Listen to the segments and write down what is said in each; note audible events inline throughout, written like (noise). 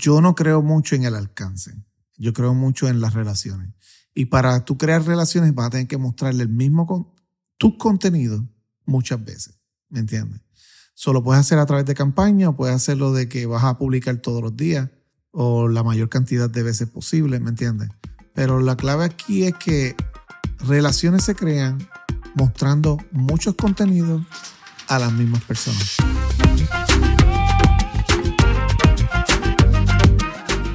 yo no creo mucho en el alcance. Yo creo mucho en las relaciones. Y para tú crear relaciones vas a tener que mostrarle el mismo con tus contenidos muchas veces. ¿Me entiendes? Solo puedes hacer a través de campaña o puedes hacerlo de que vas a publicar todos los días o la mayor cantidad de veces posible, ¿me entiendes? Pero la clave aquí es que relaciones se crean mostrando muchos contenidos a las mismas personas.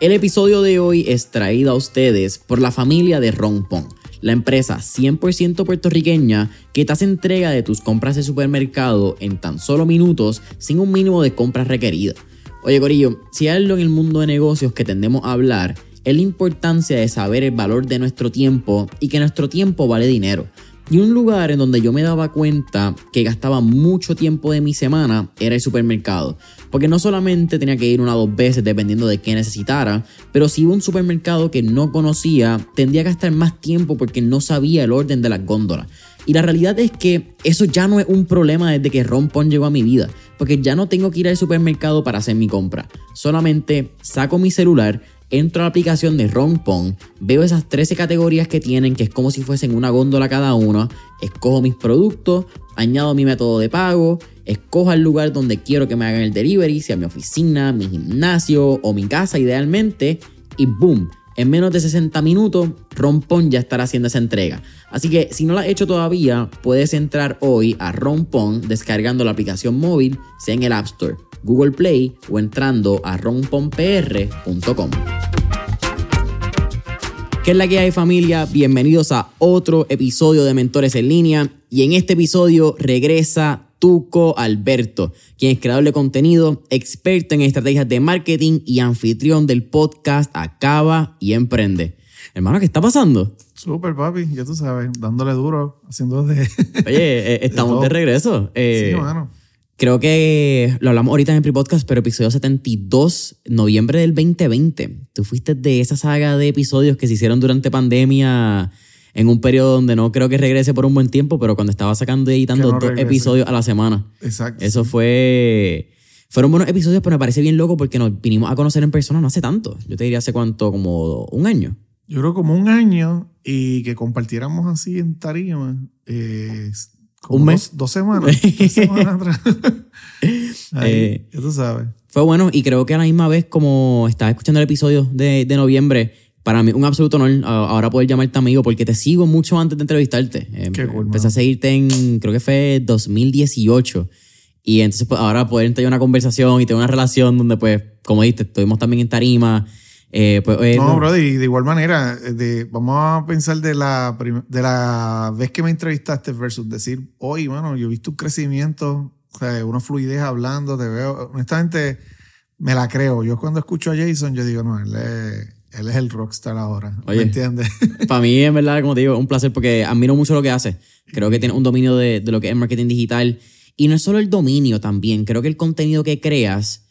El episodio de hoy es traído a ustedes por la familia de Rompon, la empresa 100% puertorriqueña que te hace entrega de tus compras de supermercado en tan solo minutos sin un mínimo de compras requeridas. Oye Corillo, si hay algo en el mundo de negocios que tendemos a hablar, es la importancia de saber el valor de nuestro tiempo y que nuestro tiempo vale dinero. Y un lugar en donde yo me daba cuenta que gastaba mucho tiempo de mi semana era el supermercado. Porque no solamente tenía que ir una o dos veces dependiendo de qué necesitara, pero si iba a un supermercado que no conocía, tendría que gastar más tiempo porque no sabía el orden de las góndolas. Y la realidad es que eso ya no es un problema desde que Rompon llegó a mi vida, porque ya no tengo que ir al supermercado para hacer mi compra. Solamente saco mi celular, entro a la aplicación de Rompon, veo esas 13 categorías que tienen, que es como si fuesen una góndola cada una, escojo mis productos, añado mi método de pago, escojo el lugar donde quiero que me hagan el delivery, sea mi oficina, mi gimnasio o mi casa idealmente, y boom, en menos de 60 minutos, Rompon ya estará haciendo esa entrega. Así que si no la has hecho todavía, puedes entrar hoy a Rompon descargando la aplicación móvil, sea en el App Store Google Play o entrando a rompompr.com. ¿Qué es la que hay familia? Bienvenidos a otro episodio de Mentores en línea y en este episodio regresa Tuco Alberto, quien es creador de contenido, experto en estrategias de marketing y anfitrión del podcast Acaba y Emprende. Hermano, ¿qué está pasando? Súper, papi, ya tú sabes, dándole duro, haciendo de... (laughs) Oye, eh, estamos de, regreso. Eh, sí, hermano. Creo que lo hablamos ahorita en el pre-podcast, pero episodio 72, noviembre del 2020. Tú fuiste de esa saga de episodios que se hicieron durante pandemia en un periodo donde no creo que regrese por un buen tiempo, pero cuando estaba sacando y editando dos episodios a la semana. Exacto. Eso fue... Fueron buenos episodios, pero me parece bien loco porque nos vinimos a conocer en persona no hace tanto. Yo te diría hace cuánto, como un año. Yo creo como un año y que compartiéramos así en tarima. Eh, ¿Un mes? Dos, semanas. dos semanas (laughs) atrás. (laughs) eh, ya tú sabes. Fue bueno y creo que a la misma vez, como estaba escuchando el episodio de, de noviembre, para mí un absoluto honor ahora poder llamarte amigo porque te sigo mucho antes de entrevistarte. Eh, Qué cool, Empecé a seguirte en, creo que fue 2018. Y entonces pues, ahora poder entrar en una conversación y tener una relación donde, pues, como dijiste, estuvimos también en tarima eh, pues, eh, no, bro, de, de, igual manera, de, vamos a pensar de la, de la vez que me entrevistaste versus decir, hoy, bueno, yo he visto un crecimiento, o sea, una fluidez hablando, te veo, honestamente, me la creo. Yo cuando escucho a Jason, yo digo, no, él es, él es el rockstar ahora, ¿me entiendes? (laughs) para mí, en verdad, como te digo, un placer porque admiro mucho lo que hace. Creo que tiene un dominio de, de lo que es marketing digital. Y no es solo el dominio también, creo que el contenido que creas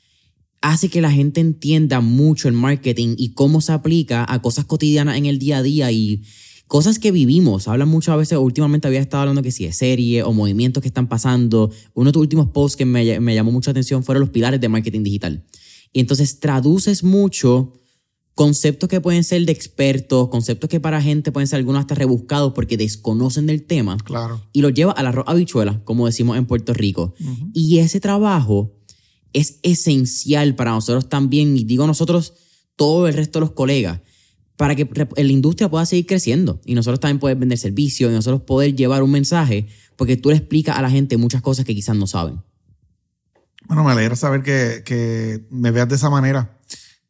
hace que la gente entienda mucho el marketing y cómo se aplica a cosas cotidianas en el día a día y cosas que vivimos. Hablan mucho a veces, últimamente había estado hablando que si es serie o movimientos que están pasando. Uno de tus últimos posts que me, me llamó mucha atención fueron los pilares de marketing digital. Y entonces traduces mucho conceptos que pueden ser de expertos, conceptos que para gente pueden ser algunos hasta rebuscados porque desconocen del tema. Claro. Y los lleva a la habichuela, como decimos en Puerto Rico. Uh -huh. Y ese trabajo es esencial para nosotros también, y digo nosotros, todo el resto de los colegas, para que la industria pueda seguir creciendo y nosotros también poder vender servicios y nosotros poder llevar un mensaje, porque tú le explicas a la gente muchas cosas que quizás no saben. Bueno, me alegra saber que, que me veas de esa manera,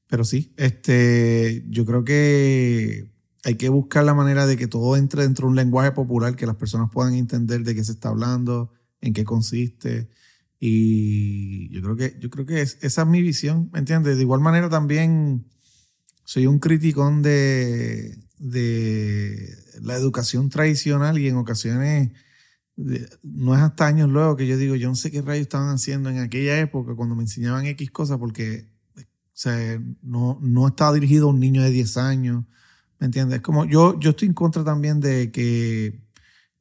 pero sí, este, yo creo que hay que buscar la manera de que todo entre dentro de un lenguaje popular, que las personas puedan entender de qué se está hablando, en qué consiste. Y yo creo que, yo creo que es, esa es mi visión, ¿me entiendes? De igual manera también soy un criticón de, de la educación tradicional y en ocasiones no es hasta años luego que yo digo, yo no sé qué rayos estaban haciendo en aquella época cuando me enseñaban X cosas porque sea, no, no estaba dirigido a un niño de 10 años, ¿me entiendes? Como yo, yo estoy en contra también de que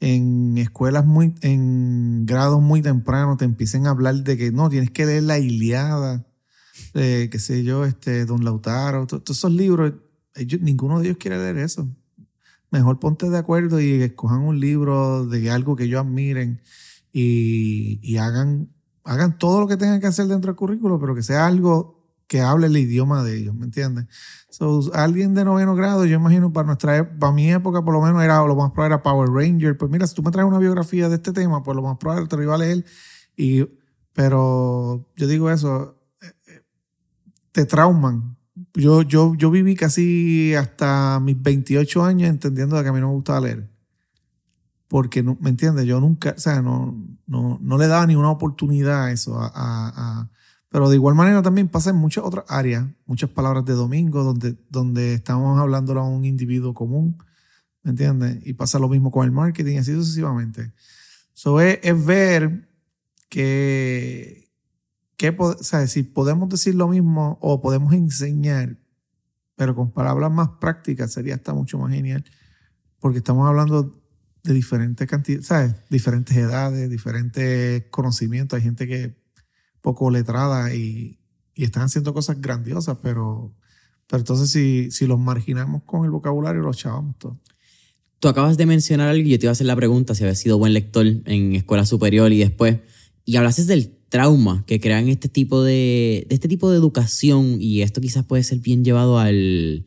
en escuelas muy, en grados muy tempranos te empiecen a hablar de que no, tienes que leer la Iliada, eh, qué sé yo, este, Don Lautaro, todos esos libros, ninguno de ellos quiere leer eso mejor ponte de acuerdo y escojan un libro de algo que ellos admiren y, hagan, hagan todo lo que tengan que hacer dentro del currículo, pero que sea algo que hable el idioma de ellos, ¿me entiendes? So, alguien de noveno grado, yo imagino para nuestra para mi época por lo menos era lo más probable era Power Ranger, pues mira, si tú me traes una biografía de este tema, pues lo más probable te lo iba a leer y pero yo digo eso, eh, eh, te trauman yo, yo, yo viví casi hasta mis 28 años entendiendo que a mí no me gustaba leer. Porque, no, ¿me entiendes? Yo nunca, o sea, no, no, no le daba ni una oportunidad a eso. A, a, pero de igual manera también pasa en muchas otras áreas, muchas palabras de domingo, donde, donde estamos hablando a un individuo común, ¿me entiendes? Y pasa lo mismo con el marketing, así sucesivamente. Eso es, es ver que, ¿qué, o sea, si podemos decir lo mismo o podemos enseñar, pero con palabras más prácticas, sería hasta mucho más genial, porque estamos hablando de diferentes cantidades, ¿sabes? Diferentes edades, diferentes conocimientos. Hay gente que poco letrada y, y están haciendo cosas grandiosas, pero, pero entonces si, si los marginamos con el vocabulario, los chavamos todos. Tú acabas de mencionar algo y yo te iba a hacer la pregunta si habías sido buen lector en escuela superior y después, y hablaste del trauma que crean este tipo de, este tipo de educación y esto quizás puede ser bien llevado al...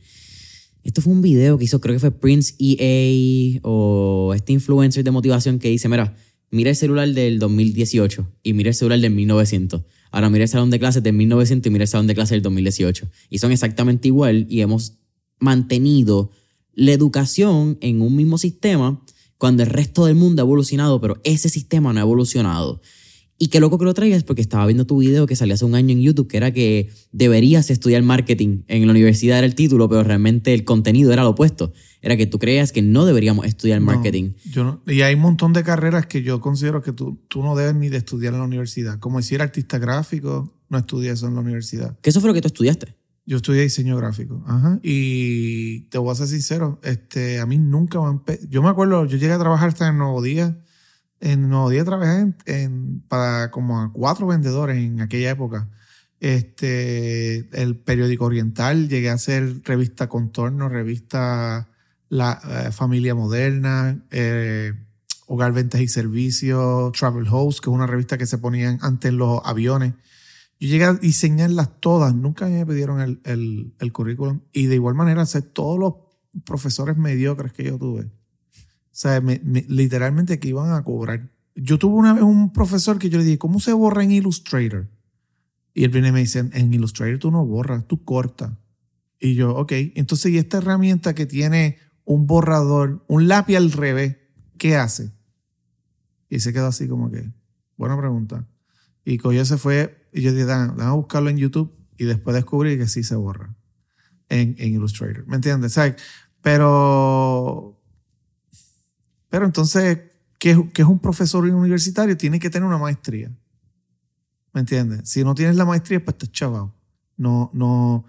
Esto fue un video que hizo, creo que fue Prince EA o este influencer de motivación que dice, mira, mira el celular del 2018 y mira el celular del 1900. Ahora mira el salón de clases del 1900 y mira el salón de clases del 2018. Y son exactamente igual y hemos mantenido la educación en un mismo sistema cuando el resto del mundo ha evolucionado, pero ese sistema no ha evolucionado. Y qué loco que lo traigas porque estaba viendo tu video que salió hace un año en YouTube, que era que deberías estudiar marketing en la universidad, era el título, pero realmente el contenido era lo opuesto. Era que tú creías que no deberíamos estudiar marketing. yo y hay un montón de carreras que yo considero que tú, tú no debes ni de estudiar en la universidad. Como decir artista gráfico, no estudié eso en la universidad. ¿Qué eso fue lo que tú estudiaste? Yo estudié diseño gráfico. Ajá. Y te voy a ser sincero, este, a mí nunca me... Yo me acuerdo, yo llegué a trabajar hasta en Nuevo Día en Nuevo Día trabajé en, para como a cuatro vendedores en aquella época. Este, el periódico Oriental, llegué a hacer revista Contorno, revista La eh, Familia Moderna, eh, Hogar Ventas y Servicios, Travel Host, que es una revista que se ponían antes en los aviones. Yo llegué a diseñarlas todas, nunca me pidieron el, el, el currículum. Y de igual manera, hacer todos los profesores mediocres que yo tuve sea, literalmente que iban a cobrar. Yo tuve una vez un profesor que yo le dije, ¿cómo se borra en Illustrator? Y él viene y me dice, en Illustrator tú no borras, tú cortas. Y yo, ok. Entonces, ¿y esta herramienta que tiene un borrador, un lápiz al revés, qué hace? Y se quedó así como que, buena pregunta. Y cogió se fue, y yo dije, déjame buscarlo en YouTube, y después descubrí que sí se borra en, en Illustrator. ¿Me entiendes? O pero pero entonces, ¿qué, es un profesor universitario? Tiene que tener una maestría. ¿Me entiendes? Si no tienes la maestría, pues estás chaval. No, no.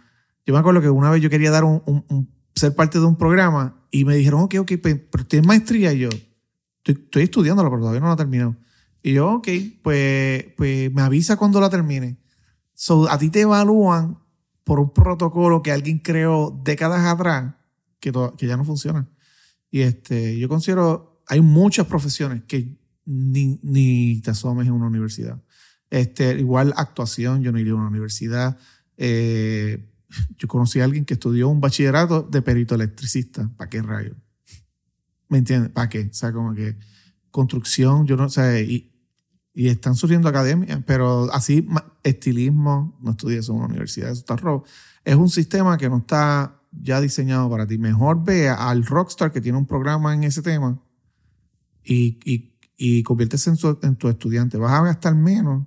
Yo me acuerdo que una vez yo quería dar un, ser parte de un programa y me dijeron, ok, ok, pero tienes maestría. Y yo, estoy, estoy estudiándola, pero todavía no la he terminado. Y yo, ok, pues, pues me avisa cuando la termine. So, a ti te evalúan por un protocolo que alguien creó décadas atrás que, que ya no funciona. Y este, yo considero hay muchas profesiones que ni, ni te asomes en una universidad. Este, igual actuación, yo no iría a una universidad. Eh, yo conocí a alguien que estudió un bachillerato de perito electricista. ¿Para qué rayo? ¿Me entiendes? ¿Para qué? O sea, como que construcción, yo no sé, y, y están surgiendo academias, pero así estilismo, no estudié eso en una universidad, eso está rojo. Es un sistema que no está ya diseñado para ti. Mejor ve al rockstar que tiene un programa en ese tema y, y, y conviértese en, tu estudiante. Vas a gastar menos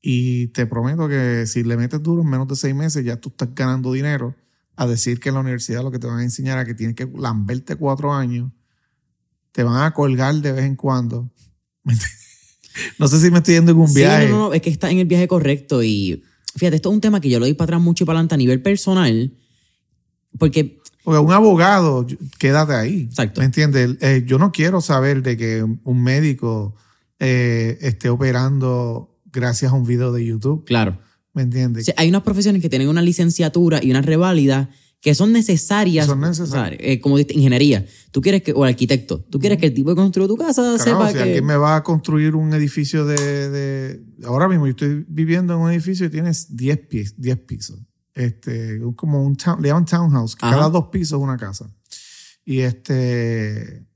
y te prometo que si le metes duro en menos de seis meses ya tú estás ganando dinero a decir que en la universidad lo que te van a enseñar es que tienes que lamberte cuatro años, te van a colgar de vez en cuando. (laughs) no sé si me estoy yendo en un viaje. No, no, no, es que está en el viaje correcto y fíjate, esto es un tema que yo lo doy para atrás mucho y para adelante a nivel personal, porque... Porque un abogado, quédate ahí. Exacto. ¿Me entiendes? Eh, yo no quiero saber de que un médico eh, esté operando gracias a un video de YouTube. Claro. ¿Me entiendes? hay unas profesiones que tienen una licenciatura y una reválida que son necesarias. Son necesarias. Eh, como ingeniería. Tú quieres que, o arquitecto, tú quieres que el tipo que construyó tu casa sepa si que. alguien me va a construir un edificio de, Ahora mismo yo estoy viviendo en un edificio y tienes 10 pies, 10 pisos. Este, como un town, le llaman townhouse, que cada dos pisos es una casa. Y este.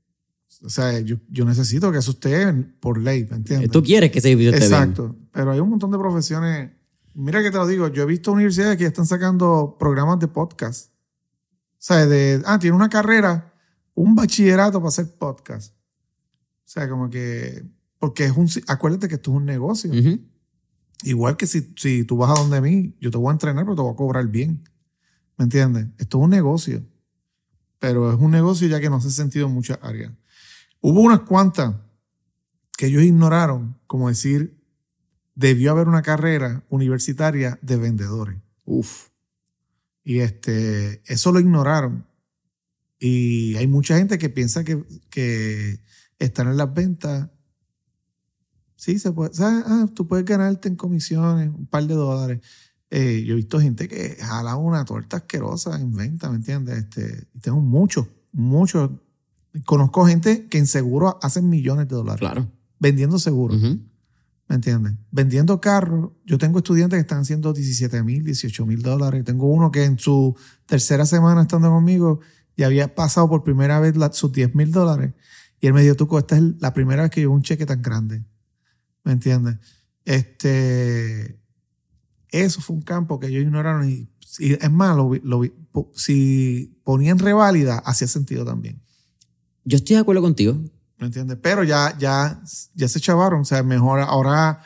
O sea, yo, yo, necesito que eso esté por ley, ¿me entiendes? Tú quieres que ese edificio esté Exacto. Pero hay un montón de profesiones Mira que te lo digo, yo he visto universidades que ya están sacando programas de podcast. O sea, de, ah, tiene una carrera, un bachillerato para hacer podcast. O sea, como que, porque es un, acuérdate que esto es un negocio. Igual que si, si tú vas a donde mí, yo te voy a entrenar, pero te voy a cobrar bien. ¿Me entiendes? Esto es un negocio. Pero es un negocio ya que no se ha sentido en muchas áreas. Hubo unas cuantas que ellos ignoraron, como decir, debió haber una carrera universitaria de vendedores. Uf. Y este, eso lo ignoraron. Y hay mucha gente que piensa que, que están en las ventas. Sí, se puede. Ah, tú puedes ganarte en comisiones un par de dólares. Eh, yo he visto gente que jala una torta asquerosa en venta, ¿me entiendes? Este, y tengo muchos, muchos. Conozco gente que en seguro hacen millones de dólares. Claro. Vendiendo seguros. ¿Me entiendes? Vendiendo carros, yo tengo estudiantes que están haciendo 17 mil, 18 mil dólares. Tengo uno que en su tercera semana estando conmigo ya había pasado por primera vez sus 10 mil dólares. Y él me dijo, tú, esta es la primera vez que llevo un cheque tan grande. ¿Me entiendes? Este, eso fue un campo que ellos ignoraron. Y, es más, si ponían reválida, hacía sentido también. Yo estoy de acuerdo contigo. ¿Me entiendes? Pero ya, ya, ya se chavaron. O sea, mejor ahora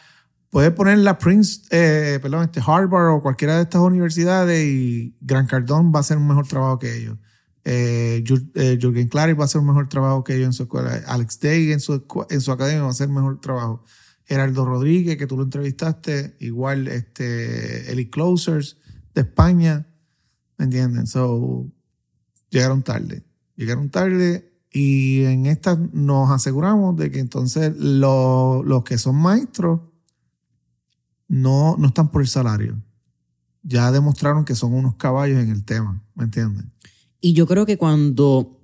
puede poner la Prince, eh, perdón, este Harvard o cualquiera de estas universidades y Gran Cardón va a hacer un mejor trabajo que ellos. Eh, eh Jürgen Klarik va a hacer un mejor trabajo que ellos en su escuela. Alex Day en su, en su academia va a hacer un mejor trabajo. Geraldo Rodríguez, que tú lo entrevistaste, igual este, Eli Closers de España, ¿me entienden? So, llegaron tarde. Llegaron tarde y en esta nos aseguramos de que entonces los que son maestros no, no están por el salario. Ya demostraron que son unos caballos en el tema, ¿me entiendes? Y yo creo que cuando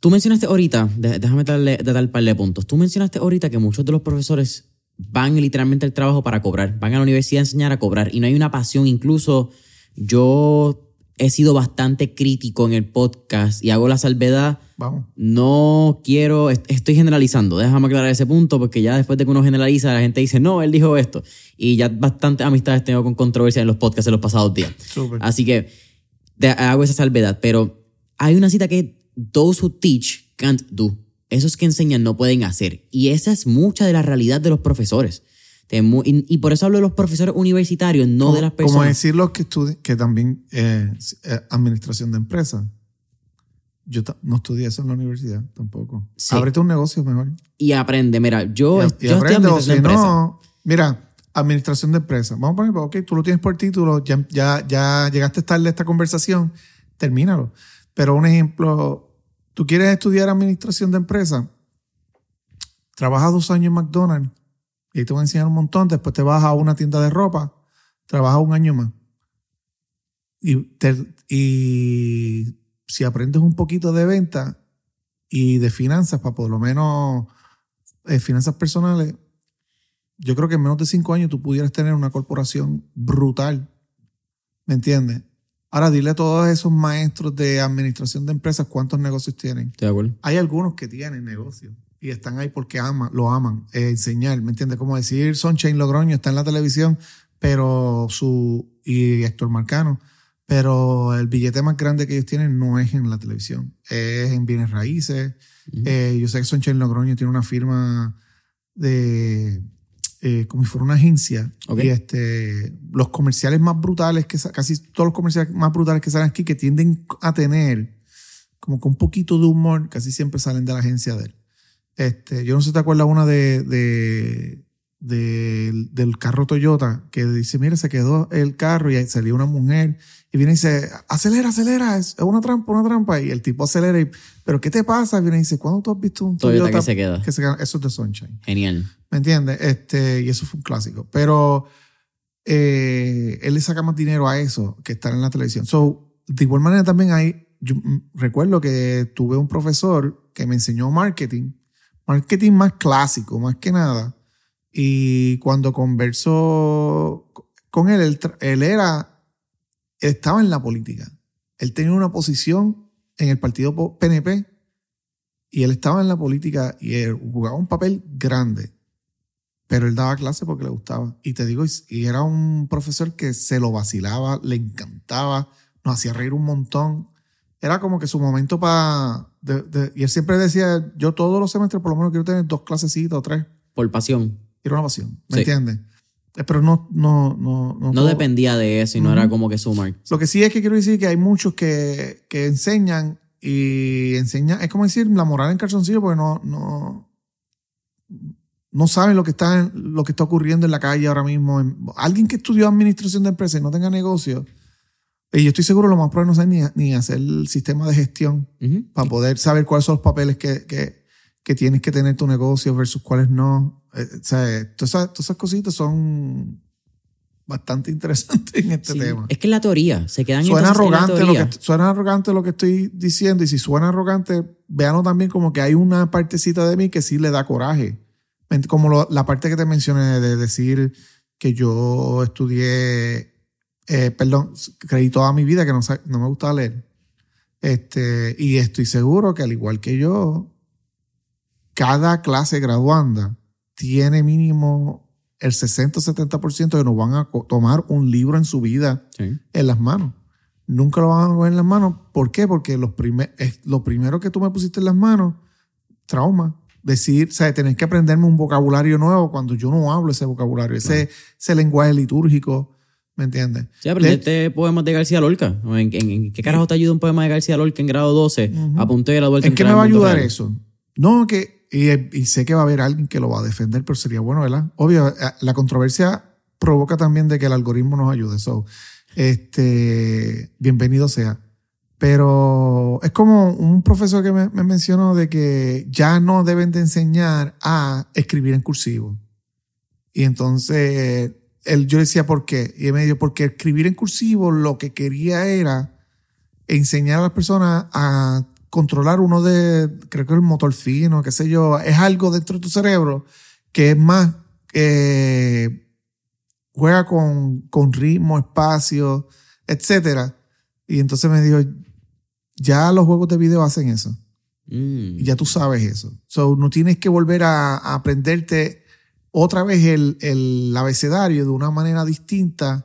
tú mencionaste ahorita, déjame darle, dar un par de puntos, tú mencionaste ahorita que muchos de los profesores van literalmente al trabajo para cobrar, van a la universidad a enseñar a cobrar y no hay una pasión, incluso yo he sido bastante crítico en el podcast y hago la salvedad. Vamos. No quiero, estoy generalizando, déjame aclarar ese punto porque ya después de que uno generaliza, la gente dice, no, él dijo esto. Y ya bastante amistades tengo con controversia en los podcasts en los pasados días. Así que hago esa salvedad. Pero hay una cita que those who teach can't do. Esos que enseñan no pueden hacer. Y esa es mucha de la realidad de los profesores. Y por eso hablo de los profesores universitarios, no de las personas. Como decir los que estudian, que también eh, eh, administración de empresas. Yo no estudié eso en la universidad tampoco. Sí. Ábrete un negocio mejor. Y aprende. Mira, yo, y, aprende, o si no, mira, administración de empresas. Vamos a poner, ok, tú lo tienes por título, ya, ya, ya llegaste tarde a esta conversación, termínalo. Pero un ejemplo, tú quieres estudiar administración de empresas, trabajas dos años en McDonald's y te voy a enseñar un montón. Después te vas a una tienda de ropa, trabajas un año más. Y, y si aprendes un poquito de venta y de finanzas, para por lo menos eh, finanzas personales, yo creo que en menos de cinco años tú pudieras tener una corporación brutal. ¿Me entiendes? Ahora dile a todos esos maestros de administración de empresas cuántos negocios tienen. De acuerdo. Hay algunos que tienen negocios y están ahí porque aman, lo aman, eh, enseñar, ¿me entiendes? Como decir Sunshine Logroño está en la televisión, pero su, y Héctor Marcano, pero el billete más grande que ellos tienen no es en la televisión, es en bienes raíces. Eh, yo sé que Sunshine Logroño tiene una firma de, eh, como si fuera una agencia. Ok. Y este, los comerciales más brutales, que casi todos los comerciales más brutales que salen aquí, que tienden a tener como que un poquito de humor, casi siempre salen de la agencia de él. Este, yo no sé si te acuerdas una de, de, de- del carro Toyota que dice, mira, se quedó el carro y salió una mujer y viene y dice, acelera, acelera, es una trampa, una trampa. Y el tipo acelera y, pero ¿qué te pasa? Viene y dice, ¿cuándo tú has visto un Toyota Toyota, que se queda. que se queda? Eso es de Sunshine. Genial. ¿Me entiendes? Este, y eso fue un clásico. Pero eh, él le saca más dinero a eso que estar en la televisión. So, de igual manera también hay, yo recuerdo que tuve un profesor que me enseñó marketing, marketing más clásico, más que nada. Y cuando conversó con él, él, él era, estaba en la política. Él tenía una posición en el partido PNP y él estaba en la política y él jugaba un papel grande. Pero él daba clase porque le gustaba. Y te digo, y- era un profesor que se lo vacilaba, le encantaba, nos hacía reír un montón. Era como que su momento para... y él siempre decía, yo todos los semestres por lo menos quiero tener dos clasecitas o tres. Por pasión. Era una pasión, ¿me Sí. entiendes? Eh, Pero no... No, no, no, No todo- dependía de eso y no era como que su mark. Lo que sí es que quiero decir que hay muchos que, que enseñan y enseñan, es como decir la moral en calzoncillo porque no, no, no saben lo que está, en- lo que está ocurriendo en la calle ahora mismo. En- alguien que estudió administración de empresas y no tenga negocio, y yo estoy seguro lo más probable no sabe ni, ni hacer el sistema de gestión Ujú. para poder saber cuáles son los papeles que, que, que tienes que tener tu negocio versus cuáles no. Eh, o sea, todas esas, todas esas cositas son bastante interesantes en este Sí. tema. Es que es la teoría. Se quedan Suena entonces en la arrogante, lo que, suena arrogante lo que estoy diciendo. Y si suena arrogante, véanlo también como que hay una partecita de mí que sí le da coraje. Como lo- la parte que te mencioné de decir que yo estudié, eh, perdón, creí toda mi vida que no, no me gustaba leer. Este, y estoy seguro que al igual que yo, cada clase graduanda tiene mínimo el 60 o 70% que nos van a tomar un libro en su vida Sí. en las manos. Nunca lo van a coger en las manos. ¿Por qué? Porque los primer, es, lo primero que tú me pusiste en las manos, trauma. Decir, o sea, tener que aprenderme un vocabulario nuevo cuando yo no hablo ese vocabulario, ese, ese lenguaje litúrgico, ¿me entiendes? Sí, aprendiste poemas de García Lorca. ¿En, en- en qué carajo te ayuda un poema de García Lorca en grado 12? Ujú. A punto de la vuelta ¿En qué me va a ayudar real? eso? No, que, y, y sé que va a haber alguien que lo va a defender, pero sería bueno, ¿verdad? Obvio, eh, la controversia provoca también de que el algoritmo nos ayude. So, este, bienvenido sea. Pero es como un profesor que me, me mencionó de que ya no deben de enseñar a escribir en cursivo. Y entonces él, yo decía, ¿por qué? Y él me dijo, porque escribir en cursivo lo que quería era enseñar a las personas a controlar uno de, creo que el motor fino, qué sé yo, es algo dentro de tu cerebro que es más, eh, juega con, con ritmo, espacio, etcétera. Y entonces me dijo, ya los juegos de video hacen eso. Mm. Y ya tú sabes eso. So, no tienes que volver a, a aprenderte otra vez el, el abecedario de una manera distinta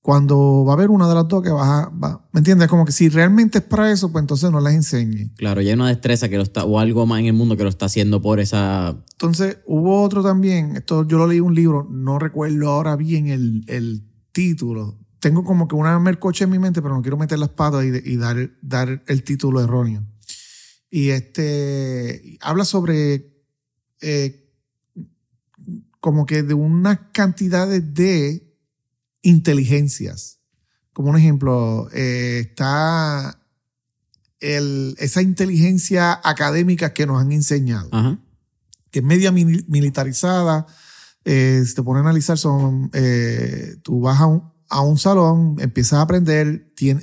cuando va a haber una de las dos que vas a... va- ¿Me entiendes? Como que si realmente es para eso, pues entonces no las enseñe. Claro, ya hay una destreza que lo está, o algo más en el mundo que lo está haciendo por esa. Entonces hubo otro también, esto yo lo leí en un libro, no recuerdo ahora bien el, el título. Tengo como que una mercoche en mi mente, pero no quiero meter las patas y, dar, dar el título erróneo. Y este habla sobre eh, como que de unas cantidades de inteligencias. Como un ejemplo, eh, está el- esa inteligencia académica que nos han enseñado Ajá. que es media mili- militarizada. Eh, si te pones a analizar, son, eh, tú vas a un, a un salón, empiezas a aprender, tiene,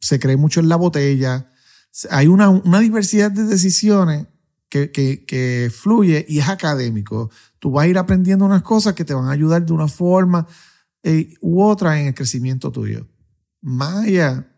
se cree mucho en la botella. Hay una, una diversidad de decisiones que, que, que fluye y es académico. Tú vas a ir aprendiendo unas cosas que te van a ayudar de una forma eh, u otra en el crecimiento tuyo. Más allá,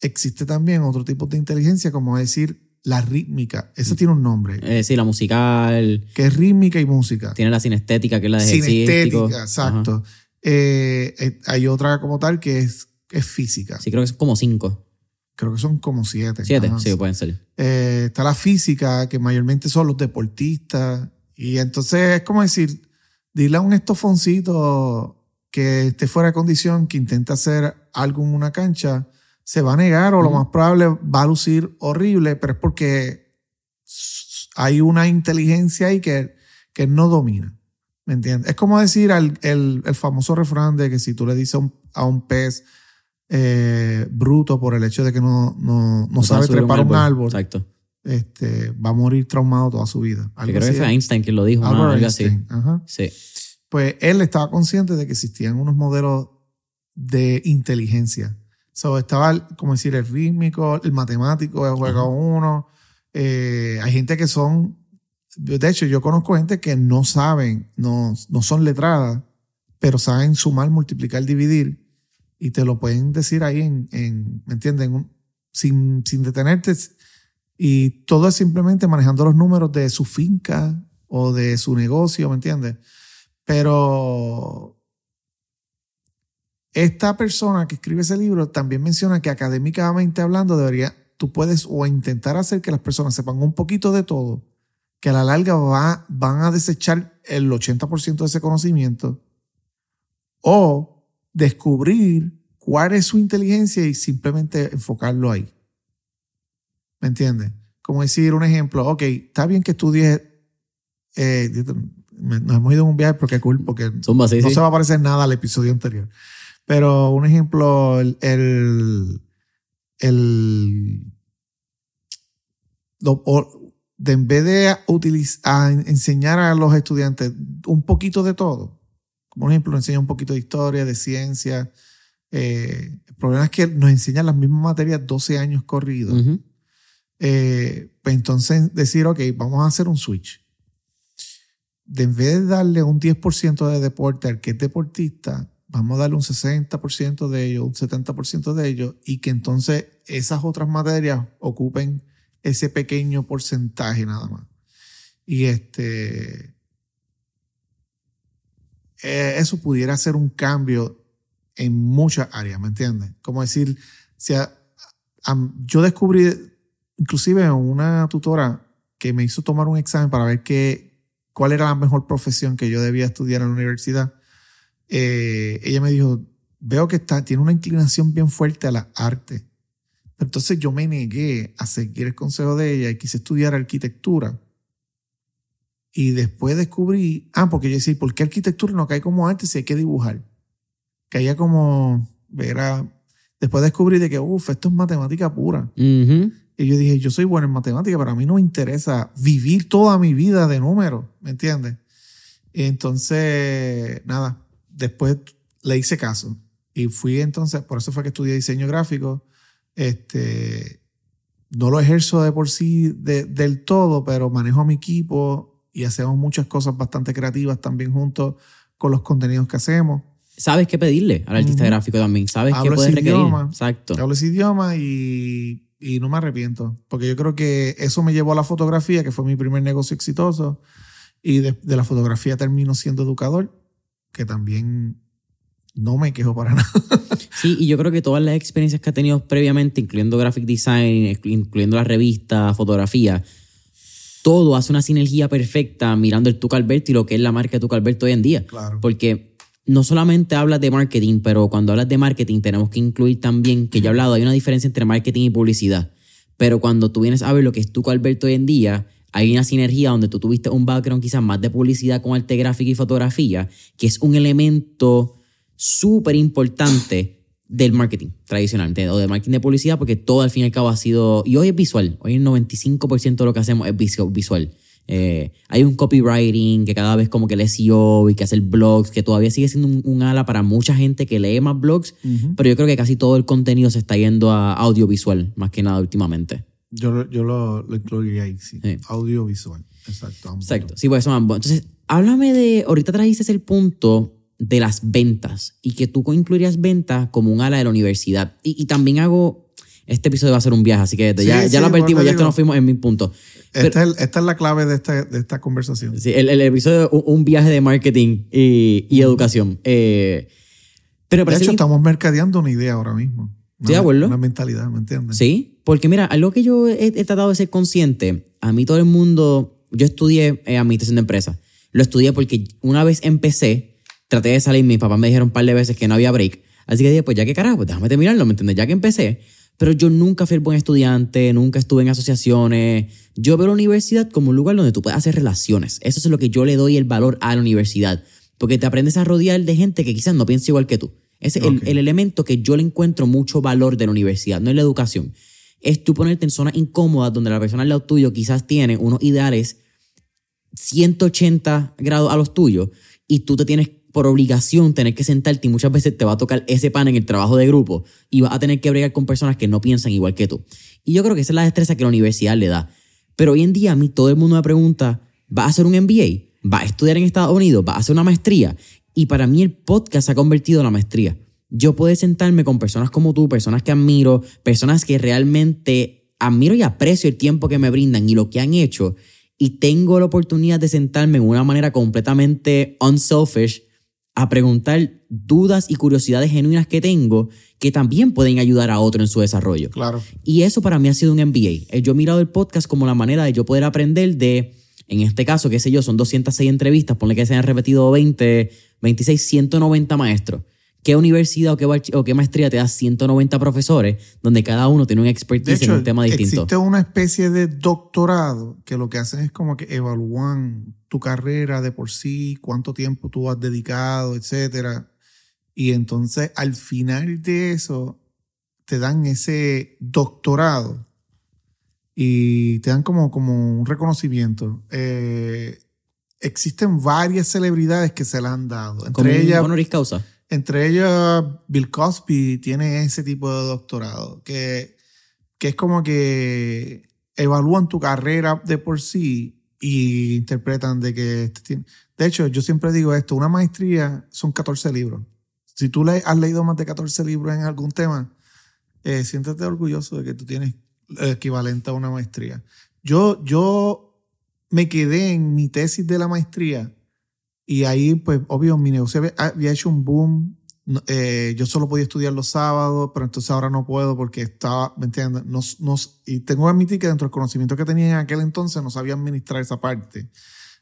existe también otro tipo de inteligencia, como decir la rítmica. Eso tiene un nombre Es decir, la musical, que es rítmica y música. tiene la sinestética, que es la de. Sinestética, exacto. Eh, eh, hay otra como tal que es, física. Sí, creo que son como cinco. Creo que son como siete. Siete, sí, pueden ser. Eh, está la física, que mayormente son los deportistas. Y entonces es como decir, dile a un estofoncito que esté fuera de condición, que intenta hacer algo en una cancha, se va a negar o lo más probable va a lucir horrible, pero es porque hay una inteligencia ahí que, que no domina. ¿Me entiendes? Es como decir el, el, famoso refrán de que si tú le dices a un, pez eh, bruto por el hecho de que no, no, no sabe trepar un árbol, Exacto. Este, va a morir traumado toda su vida. Yo creo que fue Einstein quien lo dijo. algo así. Sí. Pues él estaba consciente de que existían unos modelos de inteligencia. So, estaba, como decir, el rítmico, el matemático, el juego uno. Eh, hay gente que son de hecho, yo conozco gente que no saben, no, no son letradas, pero saben sumar, multiplicar, dividir y te lo pueden decir ahí en, ¿me entienden? Sin, sin detenerte. Y todo es simplemente manejando los números de su finca o de su negocio, ¿me entiendes? Pero esta persona que escribe ese libro también menciona que académicamente hablando debería, tú puedes o intentar hacer que las personas sepan un poquito de todo que a la larga va, van a desechar el 80% de ese conocimiento o descubrir cuál es su inteligencia y simplemente enfocarlo ahí. ¿Me entiendes? Como decir un ejemplo, ok, está bien que estudies, eh, nos hemos ido en un viaje porque cool, porque no se va a parecer nada al episodio anterior. Pero un ejemplo, el, el, el de en vez de utilizar, enseñar a los estudiantes un poquito de todo, como ejemplo, enseña un poquito de historia, de ciencia, eh, el problema es que nos enseñan las mismas materias 12 años corridos. Eh, pues entonces decir, ok, vamos a hacer un switch. De en vez de darle un 10% de deporte al que es deportista, vamos a darle un 60% de ellos, un 70% de ellos, y que entonces esas otras materias ocupen ese pequeño porcentaje nada más. Y este, eh, eso pudiera ser un cambio en muchas áreas, ¿me entiendes? Como decir, sea, yo descubrí, inclusive una tutora que me hizo tomar un examen para ver qué, cuál era la mejor profesión que yo debía estudiar en la universidad. Eh, ella me dijo, veo que está, tiene una inclinación bien fuerte a la arte. Entonces yo me negué a seguir el consejo de ella y quise estudiar arquitectura. Y después descubrí, ah, porque yo decía, ¿por qué arquitectura no cae como arte si hay que dibujar? Caía como, era, después descubrí de que, uff, esto es matemática pura. Y yo dije, yo soy bueno en matemática, pero a mí no me interesa vivir toda mi vida de números, ¿me entiendes? Y entonces, nada, después le hice caso. Y fui entonces, por eso fue que estudié diseño gráfico este, no lo ejerzo de por sí del todo, pero manejo a mi equipo y hacemos muchas cosas bastante creativas también juntos con los contenidos que hacemos. Sabes qué pedirle al artista gráfico también. Sabes qué puedes requerir. Idioma, Exacto. Hablo ese idioma y, y no me arrepiento. Porque yo creo que eso me llevó a la fotografía, que fue mi primer negocio exitoso. Y de, de la fotografía termino siendo educador, que también no me quejo para (laughs) nada. Sí, y yo creo que todas las experiencias que ha tenido previamente, incluyendo graphic design, incluyendo la revista, fotografía, todo hace una sinergia perfecta mirando el Tuca Alberto y lo que es la marca Tuca Alberto hoy en día. Claro. Porque no solamente hablas de marketing, pero cuando hablas de marketing tenemos que incluir también, que ya he hablado, hay una diferencia entre marketing y publicidad. Pero cuando tú vienes a ver lo que es Tuca Alberto hoy en día, hay una sinergia donde tú tuviste un background quizás más de publicidad con arte gráfico y fotografía, que es un elemento súper importante del marketing tradicional o del marketing de publicidad, porque todo al fin y al cabo ha sido, y hoy es visual, hoy el 95% de lo que hacemos es visual. Eh, hay un copywriting que cada vez como que el SEO y que hacer blogs, que todavía sigue siendo un, ala para mucha gente que lee más blogs, pero yo creo que casi todo el contenido se está yendo a audiovisual, más que nada últimamente. Yo, yo lo, lo incluiría ahí, sí. Audiovisual, exacto. Exacto, sí, pues eso. Entonces, háblame de, ahorita trajiste el punto de las ventas y que tú incluirías ventas como un ala de la universidad. Y, también hago, este episodio va a ser un viaje, así que ya, ya lo advertimos, ya esto nos fuimos en mi punto. Esta, es, la clave de esta, de esta conversación. Sí, el, el episodio un, viaje de marketing y, y educación. Eh, pero de hecho, estamos mercadeando una idea ahora mismo. Una, de acuerdo. Una mentalidad, ¿me entiendes? Sí, porque mira, algo que yo he, tratado de ser consciente, a mí todo el mundo, yo estudié eh, administración de empresas Lo estudié porque una vez empecé, traté de salir, mis papás me dijeron un par de veces que no había break. Así que dije, pues ya que carajo, pues déjame terminarlo, ¿me entiendes? Ya que empecé. Pero yo nunca fui buen estudiante, nunca estuve en asociaciones. Yo veo la universidad como un lugar donde tú puedes hacer relaciones. Eso es lo que yo le doy el valor a la universidad. Porque te aprendes a rodear de gente que quizás no piensa igual que tú. Ese es el, el elemento que yo le encuentro mucho valor de la universidad, no es la educación. Es tú ponerte en zonas incómodas donde la persona al lado tuyo quizás tiene unos ideales 180 grados a los tuyos y tú te tienes por obligación tener que sentarte y muchas veces te va a tocar ese pan en el trabajo de grupo y vas a tener que bregar con personas que no piensan igual que tú. Y yo creo que esa es la destreza que la universidad le da. Pero hoy en día a mí todo el mundo me pregunta, ¿vas a hacer un MBA? ¿Vas a estudiar en Estados Unidos? ¿Vas a hacer una maestría? Y para mí el podcast se ha convertido en la maestría. Yo puedo sentarme con personas como tú, personas que admiro, personas que realmente admiro y aprecio el tiempo que me brindan y lo que han hecho y tengo la oportunidad de sentarme en una manera completamente unselfish a preguntar dudas y curiosidades genuinas que tengo que también pueden ayudar a otro en su desarrollo. Claro. Y eso para mí ha sido un MBA. Eh, Yo he mirado el podcast como la manera de yo poder aprender de, en este caso, qué sé yo, son 206 entrevistas, ponle que se hayan repetido 20, 26, 190 maestros. ¿Qué universidad o qué, bach- o qué maestría te da 190 profesores donde cada uno tiene un expertise en un tema distinto? existe una especie de doctorado que lo que hacen es como que evalúan tu carrera de por sí, cuánto tiempo tú has dedicado, etcétera. Y entonces al final de eso te dan ese doctorado y te dan como, como un reconocimiento. Eh, existen varias celebridades que se la han dado. Entre ellas, honoris causa. Entre ellas, Bill Cosby tiene ese tipo de doctorado, que, que es como que evalúan tu carrera de por sí y interpretan de que... este De hecho, yo siempre digo esto, una maestría son 14 libros. Si tú le has leído más de 14 libros en algún tema, eh, orgulloso de que tú tienes el equivalente a una maestría. Yo, yo me quedé en mi tesis de la maestría y ahí, pues, obvio, mi negocio había, hecho un boom. Eh, yo solo podía estudiar los sábados, pero entonces ahora no puedo porque estaba, ¿me entiendes? No, no- y tengo que admitir que dentro del conocimiento que tenía en aquel entonces no sabía administrar esa parte,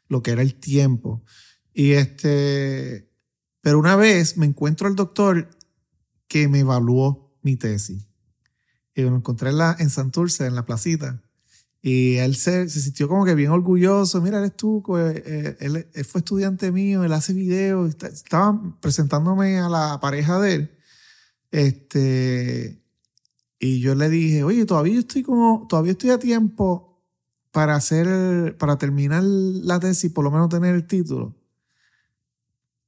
lo que era el tiempo. Y este, pero una vez me encuentro al doctor que me evaluó mi tesis. Y lo encontré en, la, en Santurce, en la placita. Y él se, sintió como que bien orgulloso. Mira, eres tú, eh, eh, él, fue estudiante mío, él hace videos. está- Estaba presentándome a la pareja de él. Este, y yo le dije, oye, todavía estoy como, todavía estoy a tiempo para hacer, para terminar la tesis, por lo menos tener el título.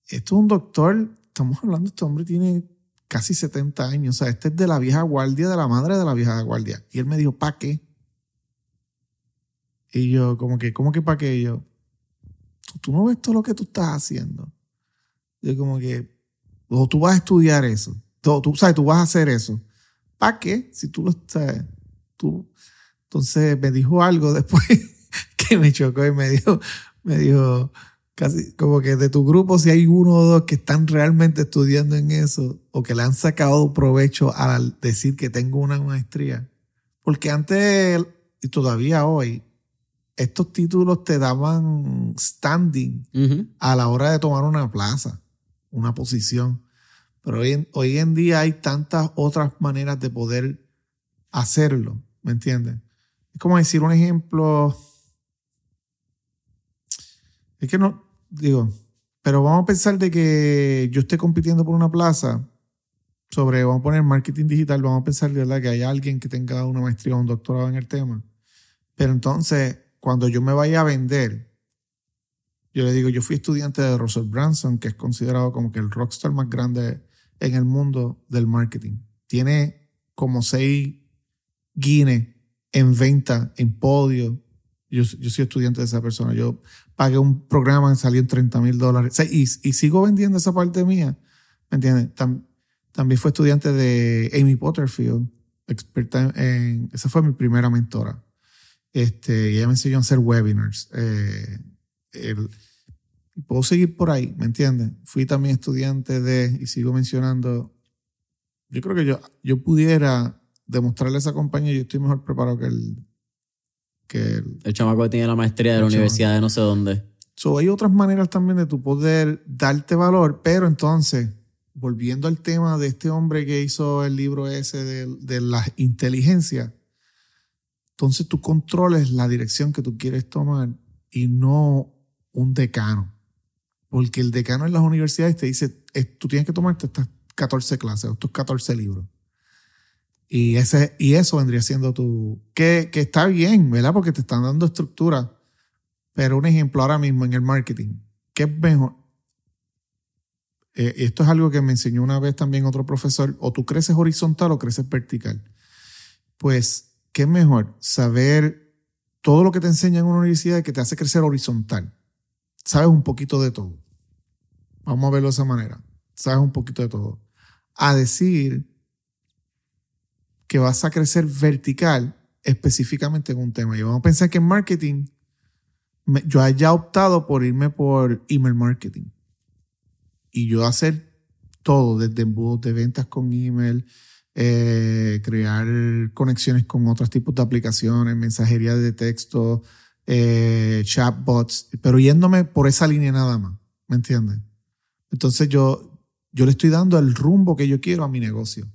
Esto es un doctor, estamos hablando, este hombre tiene casi 70 años. O sea, este es de la vieja guardia, de la madre de la vieja guardia. Y él me dijo, ¿para qué? Y yo, como que, ¿cómo que para qué? Y yo, ¿tú, no ves todo lo que tú estás haciendo. Yo, como que, o tú vas a estudiar eso. Tú, tú sabes, tú vas a hacer eso. ¿Para qué? Si tú lo sabes. Tú. Entonces me dijo algo (laughs) después que me chocó y me dijo, me dijo, casi como que de tu grupo, si hay uno o dos que están realmente estudiando en eso o que le han sacado provecho al decir que tengo una maestría. Porque antes y todavía hoy, estos títulos te daban standing a la hora de tomar una plaza, una posición. Pero hoy en, hoy en día hay tantas otras maneras de poder hacerlo, ¿me entiendes? Es como decir un ejemplo. Es que no, digo, pero vamos a pensar de que yo esté compitiendo por una plaza sobre, vamos a poner marketing digital, vamos a pensar de verdad que hay alguien que tenga una maestría o un doctorado en el tema. Pero entonces, cuando yo me vaya a vender, yo le digo, yo fui estudiante de Russell Branson, que es considerado como que el rockstar más grande en el mundo del marketing. Tiene como seis Guinness en venta, en podio. Yo, yo soy estudiante de esa persona. Yo pagué un programa que salió en 30 mil dólares. O sea, y, y sigo vendiendo esa parte mía. ¿Me entiendes? Tam- también fue estudiante de Amy Potterfield, experta en- esa fue mi primera mentora. Este, y ella me enseñó a hacer webinars. Eh, el- puedo seguir por ahí, ¿me entiendes? Fui también estudiante de, y sigo mencionando, yo creo que yo, yo pudiera demostrarle a esa compañía, yo estoy mejor preparado que el... Que el El chamaco que tiene la maestría de la El universidad de no sé dónde. So, hay otras maneras también de tu poder darte valor, pero entonces, volviendo al tema de este hombre que hizo el libro ese de, de la inteligencia, entonces tú controles la dirección que tú quieres tomar y no un decano. Porque el decano en las universidades te dice, tú tienes que tomarte estas 14 clases, estos 14 libros. Y, ese, y eso vendría siendo tu... Que, que está bien, ¿verdad? Porque te están dando estructura. Pero un ejemplo ahora mismo en el marketing, ¿qué es mejor? Eh, esto es algo que me enseñó una vez también otro profesor, o tú creces horizontal o creces vertical. Pues ¿qué mejor? Saber todo lo que te enseña en una universidad que te hace crecer horizontal. Sabes un poquito de todo. Vamos a verlo de esa manera. Sabes un poquito de todo. A decir que vas a crecer vertical específicamente en un tema. Y vamos a pensar que en marketing yo haya optado por irme por email marketing. Y yo hacer todo, desde embudos de ventas con email, eh, crear conexiones con otros tipos de aplicaciones, mensajería de texto, eh, chatbots, pero yéndome por esa línea nada más, ¿me entiendes? Entonces yo, yo le estoy dando el rumbo que yo quiero a mi negocio.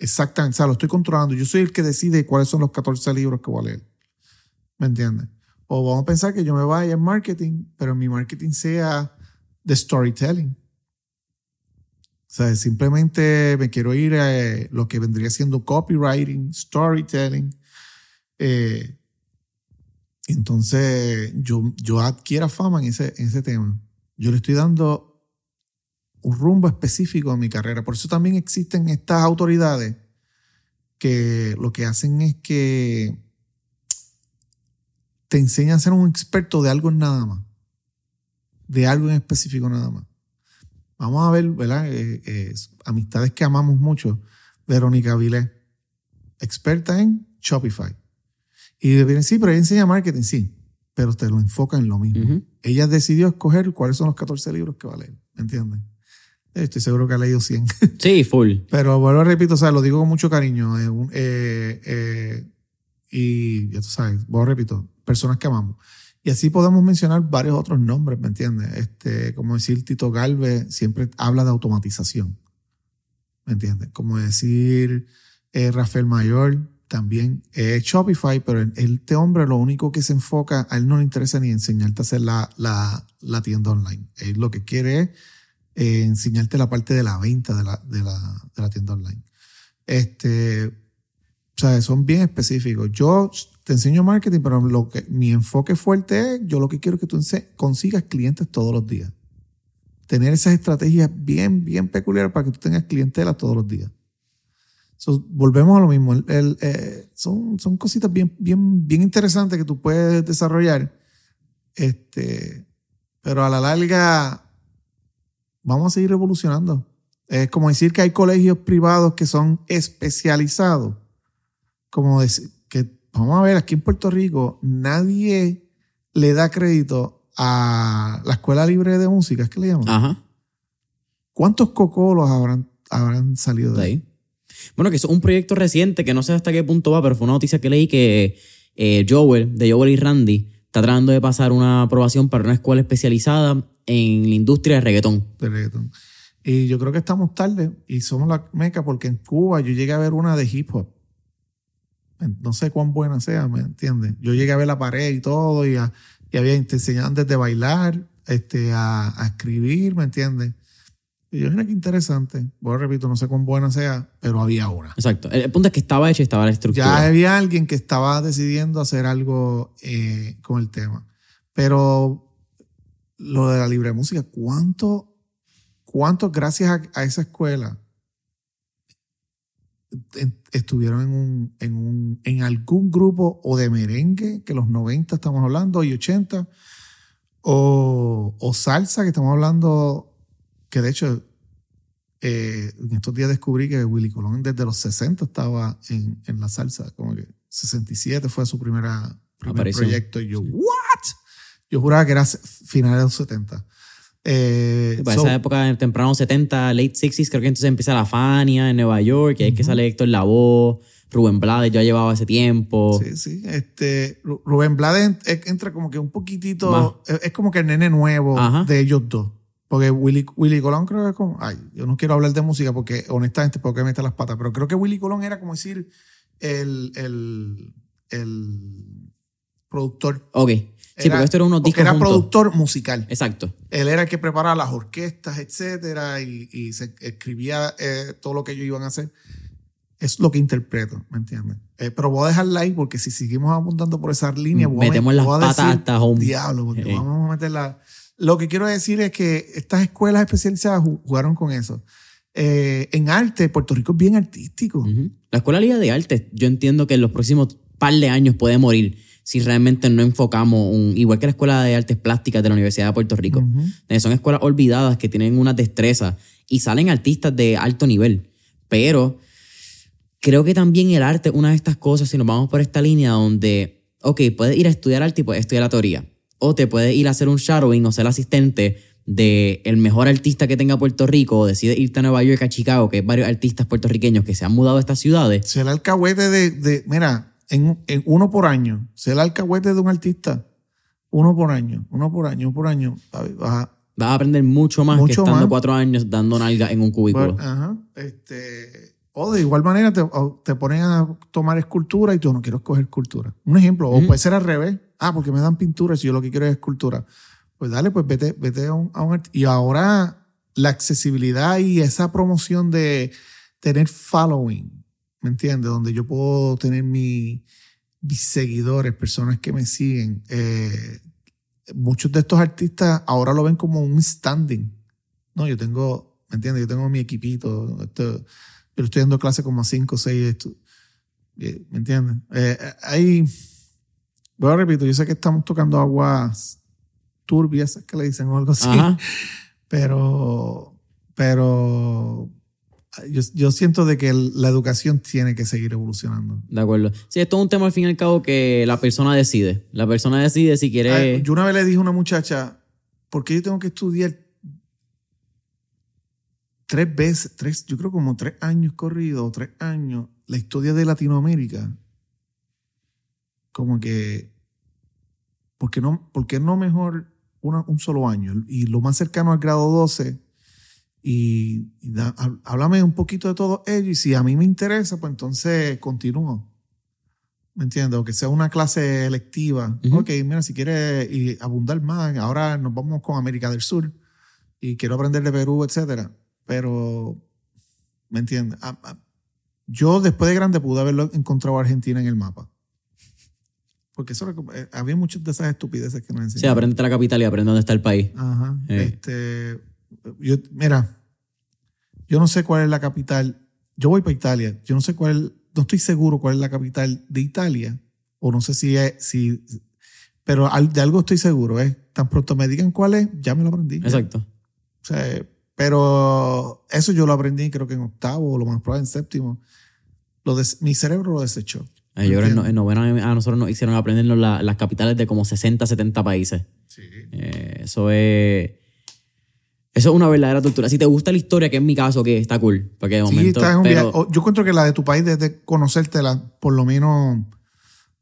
Exactamente, o sea, lo estoy controlando. Yo soy el que decide cuáles son los 14 libros que voy a leer. ¿Me entiendes? O vamos a pensar que yo me vaya en marketing, pero mi marketing sea de storytelling. O sea, simplemente me quiero ir a lo que vendría siendo copywriting, storytelling. Eh, entonces, yo, adquiera fama en ese, en ese tema. Yo le estoy dando un rumbo específico a mi carrera. Por eso también existen estas autoridades que lo que hacen es que te enseñan a ser un experto de algo nada más. De algo en específico nada más. Vamos a ver, ¿verdad? Eh, eh, amistades que amamos mucho. Verónica Vilé, experta en Shopify. Y vienen, sí, pero ella enseña marketing, sí, pero te lo enfoca en lo mismo. Ella decidió escoger cuáles son los 14 libros que va a leer, ¿me entiendes? Estoy seguro que ha leído 100. (laughs) Sí, full. pero vuelvo repito, o sea, lo digo con mucho cariño. Eh, y ya tú sabes, vuelvo repito, personas que amamos. Y así podemos mencionar varios otros nombres, ¿me entiendes? Este, como decir Tito Galvez, siempre habla de automatización. ¿Me entiendes? Como decir eh, Rafael Mayor, también es Shopify, pero este hombre lo único que se enfoca, a él no le interesa ni enseñarte a hacer la, la, tienda online. Él lo que quiere es eh, enseñarte la parte de la venta de la, de la, de la tienda online. Este, o sea, son bien específicos. Yo te enseño marketing, pero lo que, mi enfoque fuerte es, yo lo que quiero es que tú consigas clientes todos los días. Tener esas estrategias bien, bien peculiares para que tú tengas clientela todos los días. volvemos a lo mismo. Eh, son, son cositas bien, bien, bien interesantes que tú puedes desarrollar. Este, pero a la larga vamos a seguir evolucionando. Es como decir que hay colegios privados que son especializados. Como decir, vamos a ver, aquí en Puerto Rico nadie le da crédito a la Escuela Libre de Música, ¿es que le llaman? Ajá. ¿Cuántos cocolos habrán, habrán salido de, ahí? Bueno, que es un proyecto reciente que no sé hasta qué punto va, pero fue una noticia que leí que eh, Joel, de Joel y Randy, está tratando de pasar una aprobación para una escuela especializada en la industria de reggaetón. De reggaetón. Y yo creo que estamos tarde y somos la meca porque en Cuba yo llegué a ver una de hip hop no sé cuán buena sea, ¿me entiendes? Yo llegué a ver la pared y todo y, y había, te enseñaban desde bailar este, a, escribir, ¿me entiendes? Y yo, mira qué interesante. Bueno, repito, no sé cuán buena sea, pero había una. Exacto. El punto es que estaba hecha y estaba la estructura. Ya había alguien que estaba decidiendo hacer algo eh, con el tema. Pero lo de la libre música, ¿cuánto, cuánto gracias a esa escuela estuvieron en, un, en, un, en algún grupo o de merengue, que los 90 estamos hablando, y 80, o, o salsa, que estamos hablando, que de hecho eh, en estos días descubrí que Willy Colón desde los 60 estaba en, en la salsa, como que 67 fue su primera, primer proyecto, y yo, ¿what? Yo juraba que era finales de los 70. Eh, Para esa época, temprano 70, late 60s, creo que entonces empieza la Fania en Nueva York, y ahí es que sale Héctor Lavoe, Rubén Blades ya llevaba ese tiempo. Sí, sí. Este, Rubén Blades entra como que un poquitito. Es, como que el nene nuevo de ellos dos. Porque Willy, Willy Colón creo que es como. Ay, yo no quiero hablar de música porque honestamente, porque me mete las patas. Pero creo que Willy Colón era como decir el, el, el productor. Ok. Sí, porque esto era unos discos. Era productor musical. Exacto. Él era el que preparaba las orquestas, etcétera, y, y se escribía eh, todo lo que ellos iban a hacer. Es lo que interpreto, ¿me entiendes? Eh, pero voy a dejarla ahí porque si seguimos apuntando por esa línea, metemos las patas hasta home. Diablo, porque vamos a meterla. Lo que quiero decir es que estas escuelas especializadas jugaron con eso. Eh, en arte, Puerto Rico es bien artístico. La Escuela Liga de Arte, yo entiendo que en los próximos par de años puede morir si realmente no enfocamos, un, igual que la Escuela de Artes Plásticas de la Universidad de Puerto Rico. Eh, son escuelas olvidadas que tienen una destreza y salen artistas de alto nivel. Pero creo que también el arte es una de estas cosas, si nos vamos por esta línea donde, ok, puedes ir a estudiar arte y puedes estudiar la teoría. O te puedes ir a hacer un shadowing o ser asistente de el mejor artista que tenga Puerto Rico o decide irte a Nueva York, a Chicago, que hay varios artistas puertorriqueños que se han mudado a estas ciudades. Ser alcahuete de, de mira, en, en, uno por año, ser alcahuete de un artista, uno por año, uno por año, uno por año, vas a, aprender mucho más que estando cuatro años dando nalga en un cubículo. ajá, este, o de igual manera te, te ponen a tomar escultura y tú no quiero escoger escultura. Un ejemplo, o puede ser al revés. Ah, porque me dan pintura si yo lo que quiero es escultura. Pues dale, pues vete, vete a un, a Y ahora la accesibilidad y esa promoción de tener following, ¿me entiendes? Donde yo puedo tener mi, mis seguidores, personas que me siguen. Eh, muchos de estos artistas ahora lo ven como un standing. No, yo tengo, ¿me entiendes? Yo tengo mi equipito. Esto, yo estoy dando clase como a cinco o seis. Eh, ¿Me entiendes? Eh, hay, bueno, repito, yo sé que estamos tocando aguas turbias, que le dicen o algo así. Pero, pero yo, yo, siento de que la educación tiene que seguir evolucionando. De acuerdo. Sí, esto es un tema al fin y al cabo que la persona decide. La persona decide si quiere... yo una vez le dije a una muchacha, ¿por qué yo tengo que estudiar tres veces, tres, yo creo como tres años corridos, tres años, la historia de Latinoamérica, como que, ¿por qué no, por no mejor un solo año? Y lo más cercano al grado 12, y, háblame un poquito de todo ello, y si a mí me interesa, pues entonces continúo. ¿Me entiendes? O que sea una clase electiva. Ok, mira, si quieres y abundar más, ahora nos vamos con América del Sur y quiero aprender de Perú, etcétera pero, ¿me entiendes? Ah, ah, yo después de grande pude haberlo encontrado a Argentina en el mapa. Porque eso eh, había muchas de esas estupideces que nos enseñaban. Sí, aprende la capital y aprende dónde está el país. Ajá. Eh. Este, yo, mira, yo no sé cuál es la capital. Yo voy para Italia. Yo no sé cuál, no estoy seguro cuál es la capital de Italia. O no sé si es, si, pero de algo estoy seguro. ¿eh? Tan pronto me digan cuál es, ya me lo aprendí. Exacto. O sea, pero eso yo lo aprendí creo que en octavo o lo más probable en séptimo. Lo mi cerebro lo desechó. Yo en, en noveno a nosotros nos hicieron aprender las capitales de como 60, 70 países. Sí. Eh, eso es... Eso es una verdadera tortura. Si te gusta la historia, que en mi caso, que está cool. Porque de momento, Yo encuentro que la de tu país, desde conocértela, por lo menos,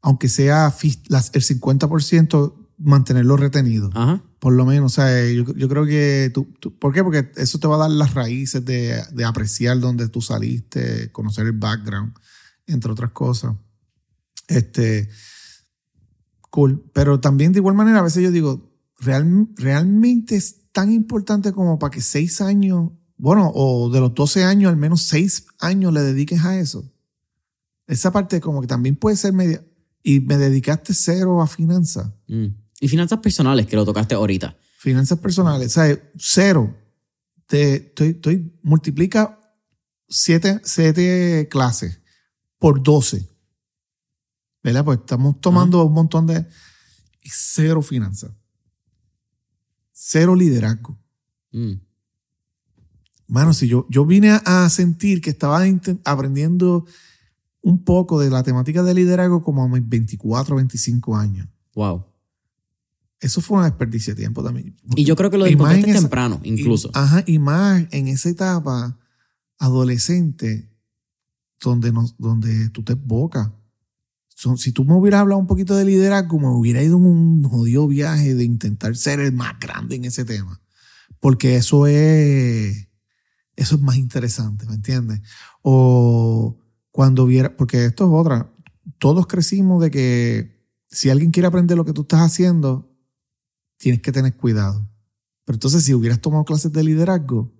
aunque sea el 50%, mantenerlo retenido. Ajá. Por lo menos, o sea, yo, yo creo que tú, ¿Por qué? Porque eso te va a dar las raíces de, de, apreciar dónde tú saliste, conocer el background, entre otras cosas. Este. Cool. Pero también de igual manera, a veces yo digo, real, realmente es tan importante como para que seis años, bueno, o de los 12 años, al menos seis años le dediques a eso. Esa parte como que también puede ser media. Y me dedicaste cero a finanzas. Mm. Y finanzas personales, que lo tocaste ahorita. Finanzas personales, ¿sabes? Cero. Te, estoy, multiplica siete, clases por doce. ¿Verdad? Pues estamos tomando un montón de... Y cero finanzas. Cero liderazgo. Mm. Mano, si yo, yo vine a sentir que estaba aprendiendo un poco de la temática de liderazgo como a mis 24, 25 años. Wow. Eso fue una desperdicio de tiempo también. Y yo creo que lo desperdició temprano, incluso. ajá, y más en esa etapa adolescente, donde, nos, donde tú te bocas. Si tú me hubieras hablado un poquito de liderazgo, me hubiera ido en un jodido viaje de intentar ser el más grande en ese tema. Porque eso es, eso es más interesante, ¿me entiendes? O cuando viera, porque esto es otra, todos crecimos de que si alguien quiere aprender lo que tú estás haciendo, tienes que tener cuidado. Pero entonces si hubieras tomado clases de liderazgo,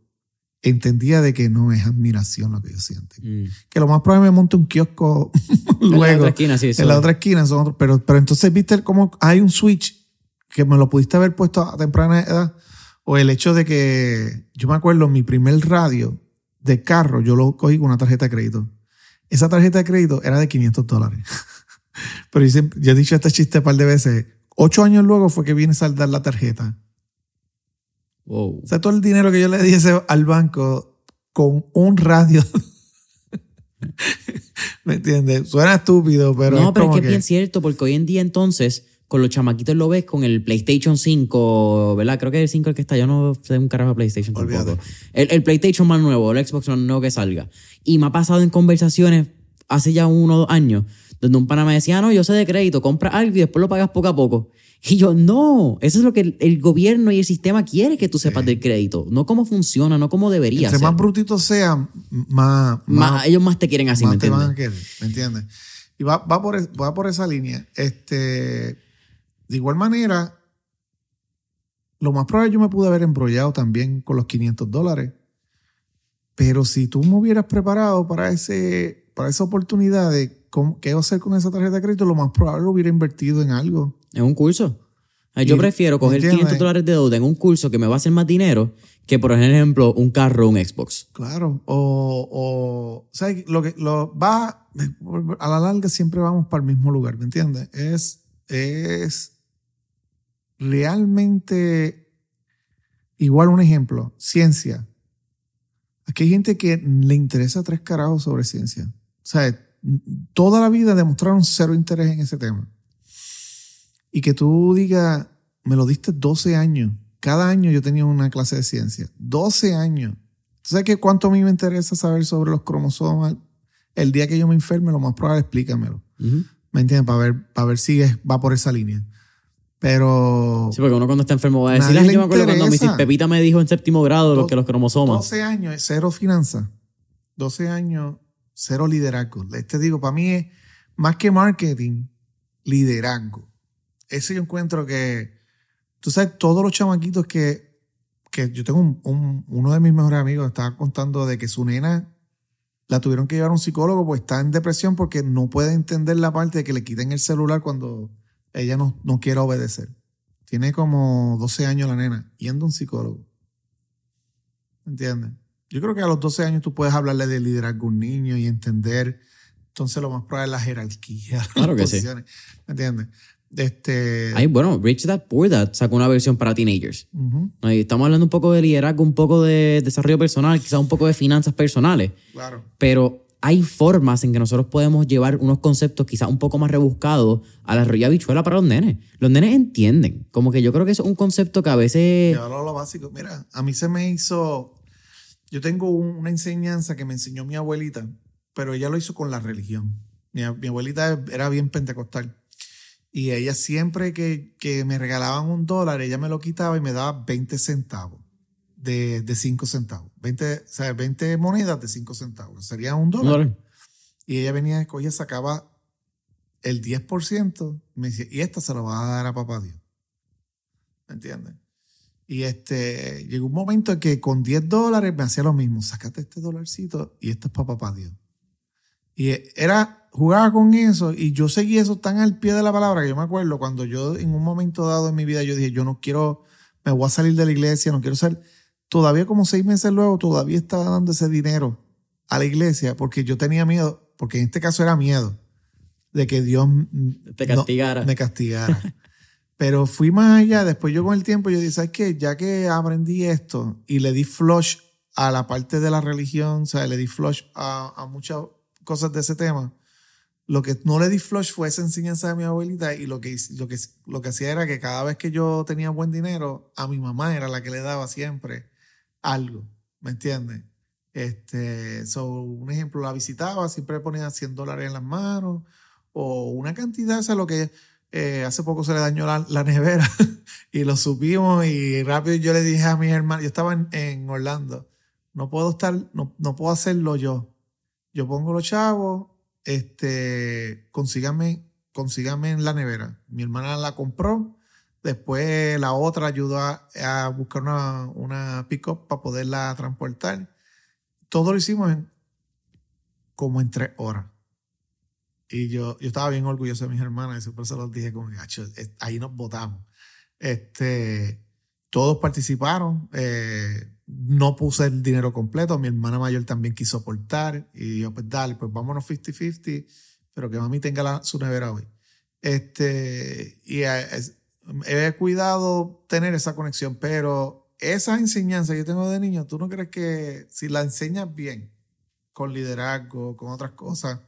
entendía de que no es admiración lo que yo siento. Mm. Que lo más probable me monte un kiosco luego. (laughs) En la otra esquina, sí. En la otra esquina, son pero, pero entonces viste cómo hay un switch que me lo pudiste haber puesto a temprana edad. O el hecho de que, yo me acuerdo, mi primer radio de carro, yo lo cogí con una tarjeta de crédito. Esa tarjeta de crédito era de 500 dólares. (laughs) pero yo, yo he dicho este chiste un par de veces. Ocho años luego fue que viene a saldar la tarjeta o sea, todo el dinero que yo le di al banco con un radio. ¿Me entiendes? Suena estúpido, pero. No, pero es que, es bien cierto, porque hoy en día entonces, con los chamaquitos lo ves con el PlayStation 5, ¿verdad? Creo que es el 5 el que está. Yo no sé un carajo de PlayStation tampoco. El, el, PlayStation más nuevo, el Xbox más nuevo que salga. Y me ha pasado en conversaciones hace ya uno o dos años, donde un pana me decía, ah, no, yo sé de crédito, compra algo y después lo pagas poco a poco. Y yo, no, eso es lo que el, gobierno y el sistema quiere que tú sepas del crédito, no cómo funciona, no cómo debería Entre más brutito sea, más, más, Ellos más te quieren así, más te van a querer, ¿me entiendes? Y va, va, por, va por esa línea. Este, de igual manera, lo más probable yo me pude haber embrollado también con los 500 dólares. Pero si tú me hubieras preparado para, ese, para esa oportunidad de cómo, qué hacer con esa tarjeta de crédito, lo más probable lo hubiera invertido en algo en un curso. Yo prefiero coger 500 dólares de deuda en un curso que me va a hacer más dinero que, por ejemplo, un carro o un Xbox. Claro. O, o, sea, lo que lo va, a la larga siempre vamos para el mismo lugar, ¿me entiendes? Es, es realmente igual un ejemplo, ciencia. Aquí hay gente que le interesa tres carajos sobre ciencia. O sea, toda la vida demostraron cero interés en ese tema y que tú digas, me lo diste 12 años. Cada año yo tenía una clase de ciencia. 12 años. ¿Tú sabes que cuánto a mí me interesa saber sobre los cromosomas? El día que yo me enferme, lo más probable, explícamelo. ¿Me entiendes? Para ver, para ver si va por esa línea. Pero. Sí, porque uno cuando está enfermo va a decir, yo me acuerdo cuando mi Pepita me dijo en séptimo grado lo que los cromosomas. 12 años, cero finanzas. 12 años, cero liderazgo. Te digo, para mí es más que marketing, liderazgo ese yo encuentro que, tú sabes, todos los chamaquitos que, que yo tengo un, uno de mis mejores amigos estaba contando de que su nena la tuvieron que llevar a un psicólogo pues está en depresión porque no puede entender la parte de que le quiten el celular cuando ella no, no quiere obedecer. Tiene como 12 años la nena, yendo a un psicólogo. ¿Entiendes? Yo creo que a los 12 años tú puedes hablarle de liderazgo a un niño y entender entonces lo más probable es la jerarquía. (laughs) Claro que sí. ¿Me entiendes? Este... Ay, bueno, Rich Dad Poor Dad sacó una versión para teenagers. estamos hablando un poco de liderazgo, un poco de desarrollo personal, quizás un poco de finanzas personales. Claro. Pero hay formas en que nosotros podemos llevar unos conceptos quizás un poco más rebuscados a la rolla bichuela para los nenes. Los nenes entienden. Como que yo creo que es un concepto que a veces... Yo lo básico. Mira, a mí se me hizo... Yo tengo una enseñanza que me enseñó mi abuelita, pero ella lo hizo con la religión. mi abuelita era bien pentecostal. Y ella siempre que, que, me regalaban un dólar, ella me lo quitaba y me daba 20 centavos de, de 5 centavos. 20, o sea, 20 monedas de 5 centavos. Sería un dólar. Y ella venía, ella sacaba el 10%, me decía, y esta se la va a dar a papá Dios. ¿Me entiendes? Y este, llegó un momento en que con 10 dólares me hacía lo mismo. Sácate este dolarcito y esto es para papá Dios. Y era jugaba con eso y yo seguí eso tan al pie de la palabra que yo me acuerdo cuando yo en un momento dado en mi vida yo dije, yo no quiero, me voy a salir de la iglesia, no quiero ser, todavía como seis meses luego todavía estaba dando ese dinero a la iglesia porque yo tenía miedo, porque en este caso era miedo de que Dios Te castigara. me castigara. (laughs) Pero fui más allá, después yo con el tiempo yo dije, ¿sabes qué? Ya que aprendí esto y le di flush a la parte de la religión, o sea, le di flush a, a muchas cosas de ese tema, lo que no le di flush fue esa enseñanza de mi abuelita y lo que, lo, que, lo que hacía era que cada vez que yo tenía buen dinero, a mi mamá era la que le daba siempre algo, ¿me entiendes? Este, so, un ejemplo, la visitaba, siempre ponía 100 dólares en las manos o una cantidad, o sea, lo que eh, hace poco se le dañó la, la nevera (laughs) y lo supimos y rápido yo le dije a mis hermanos, yo estaba en, en Orlando, no puedo estar, no, no, puedo hacerlo yo. Yo pongo los chavos, este, consígame, en la nevera. Mi hermana la compró, después la otra ayudó a, a buscar una, una pick-up para poderla transportar todo lo hicimos en como en tres horas. Y yo, yo estaba bien orgulloso de mis hermanas y siempre se los dije como, ahí nos votamos. Este, todos participaron. Eh, no puse el dinero completo. Mi hermana mayor también quiso aportar. Y yo, pues dale, pues vámonos 50-50, pero que mami tenga la, su nevera hoy. Este, y eh, he cuidado tener esa conexión, pero esa enseñanza que yo tengo de niño, ¿tú no crees que si la enseñas bien, con liderazgo, con otras cosas,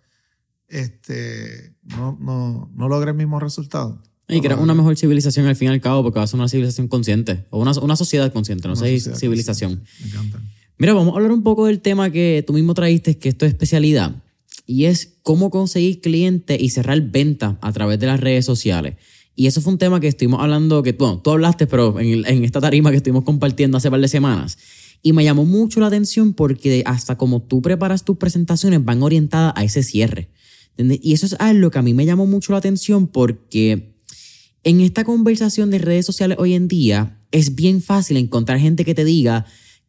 este, no, no, no logra el mismo resultado? Y crear una mejor civilización al fin y al cabo, porque va a ser una civilización consciente, o una, una sociedad consciente, no sé, civilización. Me encanta. Mira, vamos a hablar un poco del tema que tú mismo traíste, que esto es especialidad, y es cómo conseguir clientes y cerrar ventas a través de las redes sociales. Y eso fue un tema que estuvimos hablando, que bueno, tú hablaste, pero en, en esta tarima que estuvimos compartiendo hace par de semanas. Y me llamó mucho la atención porque hasta como tú preparas tus presentaciones van orientadas a ese cierre. Y eso es algo que a mí me llamó mucho la atención porque en esta conversación de redes sociales hoy en día es bien fácil encontrar gente que te diga,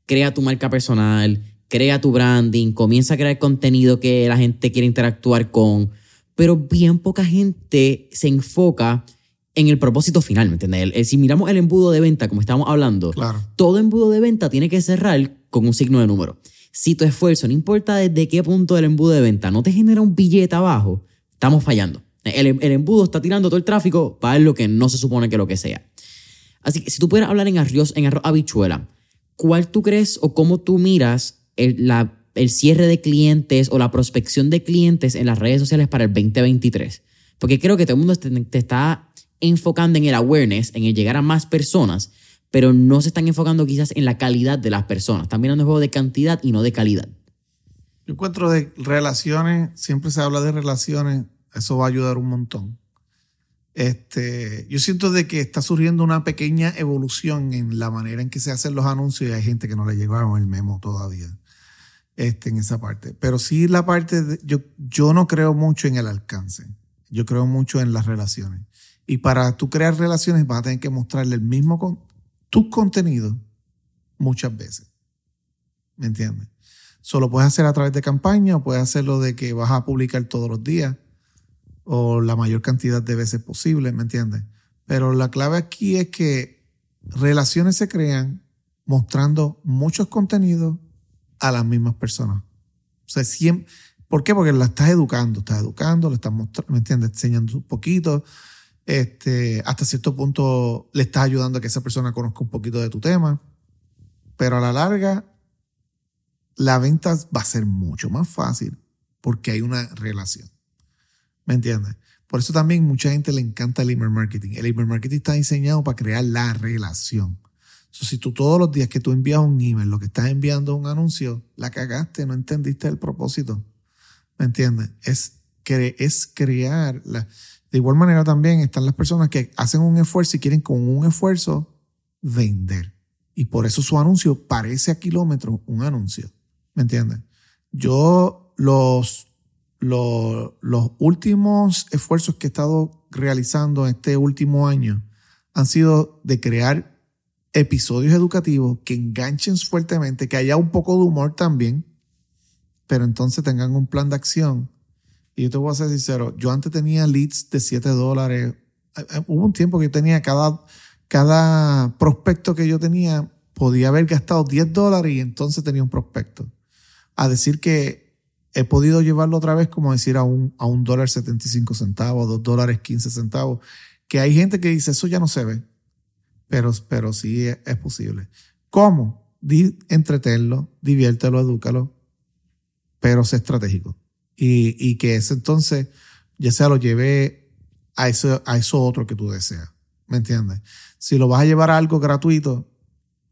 crea tu marca personal, crea tu branding, comienza a crear contenido que la gente quiere interactuar con, pero bien poca gente se enfoca en el propósito final, ¿me entiendes? si miramos el embudo de venta, como estábamos hablando, todo embudo de venta tiene que cerrar con un signo de número. Si tu esfuerzo, no importa desde qué punto del embudo de venta, no te genera un billete abajo, estamos fallando. El, embudo está tirando todo el tráfico para lo que no se supone que lo que sea. Así que si tú pudieras hablar en arroz, en arroz habichuela, ¿cuál tú crees o cómo tú miras el, el cierre de clientes o la prospección de clientes en las redes sociales para el 2023? Porque creo que todo el mundo te está enfocando en el awareness, en el llegar a más personas, pero no se están enfocando quizás en la calidad de las personas. Están mirando el juego de cantidad y no de calidad. Yo encuentro de relaciones, siempre se habla de relaciones, eso va a ayudar un montón. Este, yo siento de que está surgiendo una pequeña evolución en la manera en que se hacen los anuncios y hay gente que no le llegaron el memo todavía este, en esa parte. Pero sí la parte, de, yo, yo no creo mucho en el alcance, yo creo mucho en las relaciones. Y para tú crear relaciones vas a tener que mostrarle el mismo con tus contenidos muchas veces. ¿Me entiendes? Solo puedes hacer a través de campaña o puedes hacerlo de que vas a publicar todos los días o la mayor cantidad de veces posible, ¿me entiendes? Pero la clave aquí es que relaciones se crean mostrando muchos contenidos a las mismas personas. O sea, siempre, ¿por qué? Porque la estás educando, estás educando, le estás mostrando, ¿me entiendes? Enseñando un poquito, este, hasta cierto punto le estás ayudando a que esa persona conozca un poquito de tu tema, pero a la larga la venta va a ser mucho más fácil porque hay una relación. ¿Me entiendes? Por eso también mucha gente le encanta el email marketing. El email marketing está diseñado para crear la relación. si tú todos los días que tú envías un email, lo que estás enviando un anuncio, la cagaste, no entendiste el propósito. ¿Me entiendes? Es, es crear la, de igual manera también están las personas que hacen un esfuerzo y quieren con un esfuerzo vender. Y por eso su anuncio parece a kilómetros un anuncio. ¿Me entiendes? Yo los, los, últimos esfuerzos que he estado realizando en este último año han sido de crear episodios educativos que enganchen fuertemente, que haya un poco de humor también, pero entonces tengan un plan de acción y yo te voy a ser sincero, yo antes tenía leads de 7 dólares. Eh, eh, hubo un tiempo que tenía cada, cada prospecto que yo tenía, podía haber gastado 10 dólares y entonces tenía un prospecto. A decir que he podido llevarlo otra vez, como decir, a un, a un dólar 75 centavos, dos dólares 15 centavos, que hay gente que dice, eso ya no se ve, pero, pero sí es, posible. ¿Cómo? Di, entretenlo, diviértelo, edúcalo, pero sé estratégico y, y que ese entonces ya sea lo lleve a eso, a eso otro que tú deseas. ¿Me entiendes? Si lo vas a llevar a algo gratuito,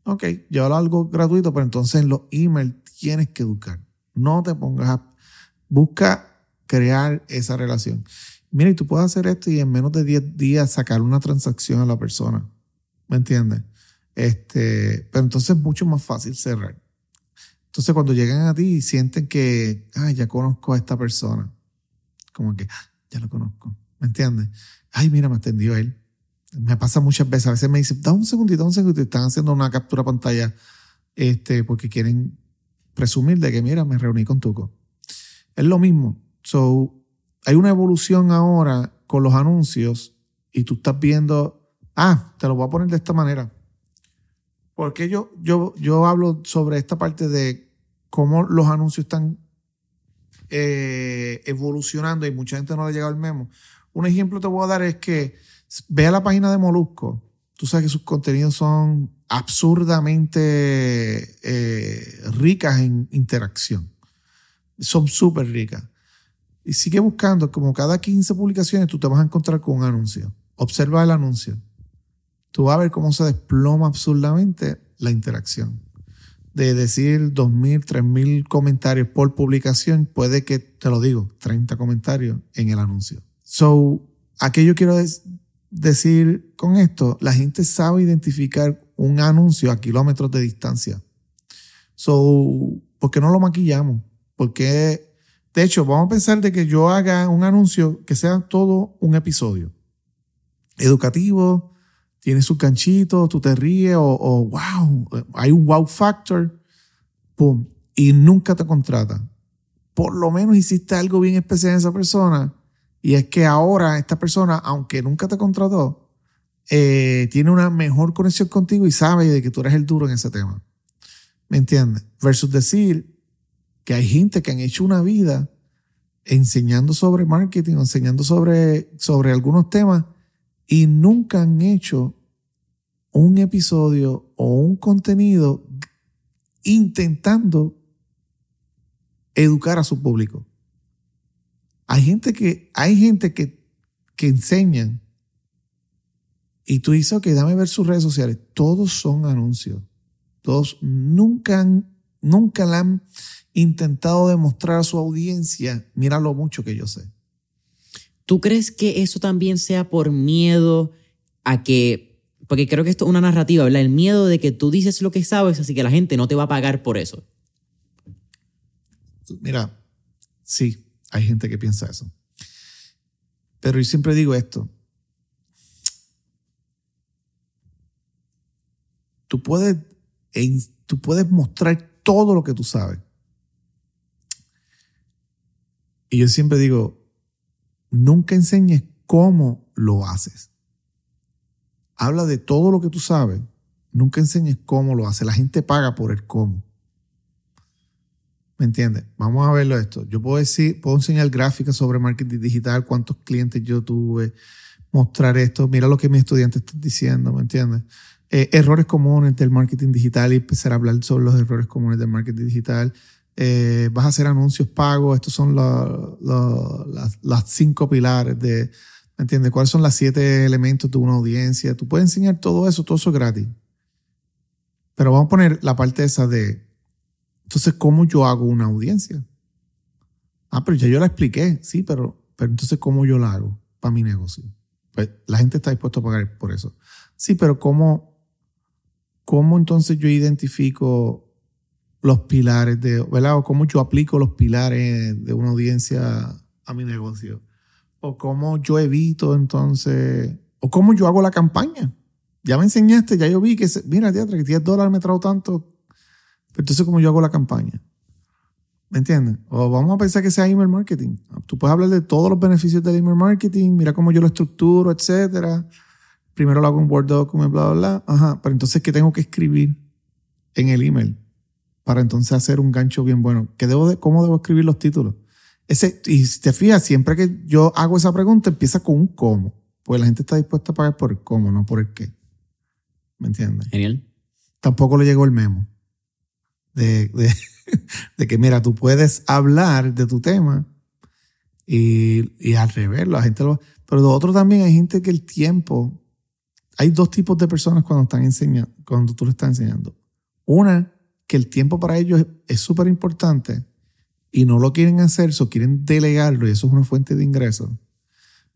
Ok, llévalo a algo gratuito, pero entonces en los emails tienes que educar. No te pongas a... Busca crear esa relación. Mira, y tú puedes hacer esto y en menos de 10 días sacar una transacción a la persona. ¿Me entiendes? Este, pero entonces es mucho más fácil cerrar. Entonces cuando llegan a ti y sienten que, ay, ya conozco a esta persona, como que, ah, ya lo conozco, ¿me entiendes? Ay, mira, me atendió él. Me pasa muchas veces, a veces me dicen, da un segundito, un segundito, están haciendo una captura pantalla este, porque quieren presumir de que, mira, me reuní con Tuco. Es lo mismo. So, hay una evolución ahora con los anuncios y tú estás viendo, ah, te lo voy a poner de esta manera. Porque yo, yo, yo hablo sobre esta parte de cómo los anuncios están eh, evolucionando y mucha gente no le ha llegado el memo. Un ejemplo te voy a dar es que ve a la página de Molusco. Tú sabes que sus contenidos son absurdamente eh, ricas en interacción. Son súper ricas. Y sigue buscando, como cada 15 publicaciones tú te vas a encontrar con un anuncio. Observa el anuncio. Tú vas a ver cómo se desploma absurdamente la interacción de decir 2.000, 3.000 comentarios por publicación, puede que, te lo digo, 30 comentarios en el anuncio. So, aquello quiero decir con esto, la gente sabe identificar un anuncio a kilómetros de distancia. So, ¿por qué no lo maquillamos? Porque, de hecho, vamos a pensar de que yo haga un anuncio que sea todo un episodio. Educativo, tiene su canchito, tú te ríes o, wow, hay un wow factor, y nunca te contrata. Por lo menos hiciste algo bien especial en esa persona y es que ahora esta persona, aunque nunca te contrató, eh, tiene una mejor conexión contigo y sabe de que tú eres el duro en ese tema. ¿Me entiendes? Versus decir que hay gente que han hecho una vida enseñando sobre marketing, enseñando sobre, sobre algunos temas y nunca han hecho un episodio o un contenido intentando educar a su público. Hay gente que, hay gente que, que enseñan y tú dices, ok, dame ver sus redes sociales. Todos son anuncios. Todos nunca han, nunca le han intentado demostrar a su audiencia, mira lo mucho que yo sé. ¿Tú crees que eso también sea por miedo a que, porque creo que esto es una narrativa, ¿verdad? El miedo de que tú dices lo que sabes, así que la gente no te va a pagar por eso. Mira, sí, hay gente que piensa eso. Pero yo siempre digo esto. Tú puedes, tú puedes mostrar todo lo que tú sabes. Y yo siempre digo, nunca enseñes cómo lo haces. Habla de todo lo que tú sabes, nunca enseñes cómo lo haces. La gente paga por el cómo. ¿Me entiendes? Vamos a verlo esto. Yo puedo decir, puedo enseñar gráficas sobre marketing digital, cuántos clientes yo tuve, mostrar esto, mira lo que mis estudiantes están diciendo, ¿me entiendes? Eh, errores comunes del marketing digital y empezar a hablar sobre los errores comunes del marketing digital. Eh, vas a hacer anuncios pagos, estos son las, las, cinco pilares de, ¿me entiendes? ¿Cuáles son los siete elementos de una audiencia? Tú puedes enseñar todo eso, todo eso gratis. Pero vamos a poner la parte esa de, entonces, ¿cómo yo hago una audiencia? Ah, pero ya yo la expliqué, sí, pero, pero entonces, ¿cómo yo la hago para mi negocio? Pues la gente está dispuesta a pagar por eso. Sí, pero ¿cómo, cómo entonces yo identifico los pilares de, ¿verdad? O cómo yo aplico los pilares de una audiencia a mi negocio. O cómo yo evito entonces, o cómo yo hago la campaña. Ya me enseñaste, ya yo vi que, mira, teatro, que 10 dólares me trajo tanto. Pero entonces, ¿cómo yo hago la campaña? ¿Me entiendes? O vamos a pensar que sea email marketing. Tú puedes hablar de todos los beneficios del email marketing, mira cómo yo lo estructuro, etcétera. Primero lo hago en Word document, bla, bla, bla. Ajá. Pero entonces, ¿qué tengo que escribir en el email? Para entonces hacer un gancho bien bueno. ¿Qué debo de, ¿Cómo debo escribir los títulos? Ese, y si te fijas, siempre que yo hago esa pregunta, empieza con un cómo. Pues la gente está dispuesta a pagar por el cómo, no por el qué. ¿Me entiendes? Genial. Tampoco le llegó el memo. De, de, (laughs) que, mira, tú puedes hablar de tu tema y, y al revés, la gente lo... Pero de otro también hay gente que el tiempo hay dos tipos de personas cuando, están enseñando, cuando tú le estás enseñando. Una, que el tiempo para ellos es súper importante y no lo quieren hacer, o quieren delegarlo y eso es una fuente de ingresos.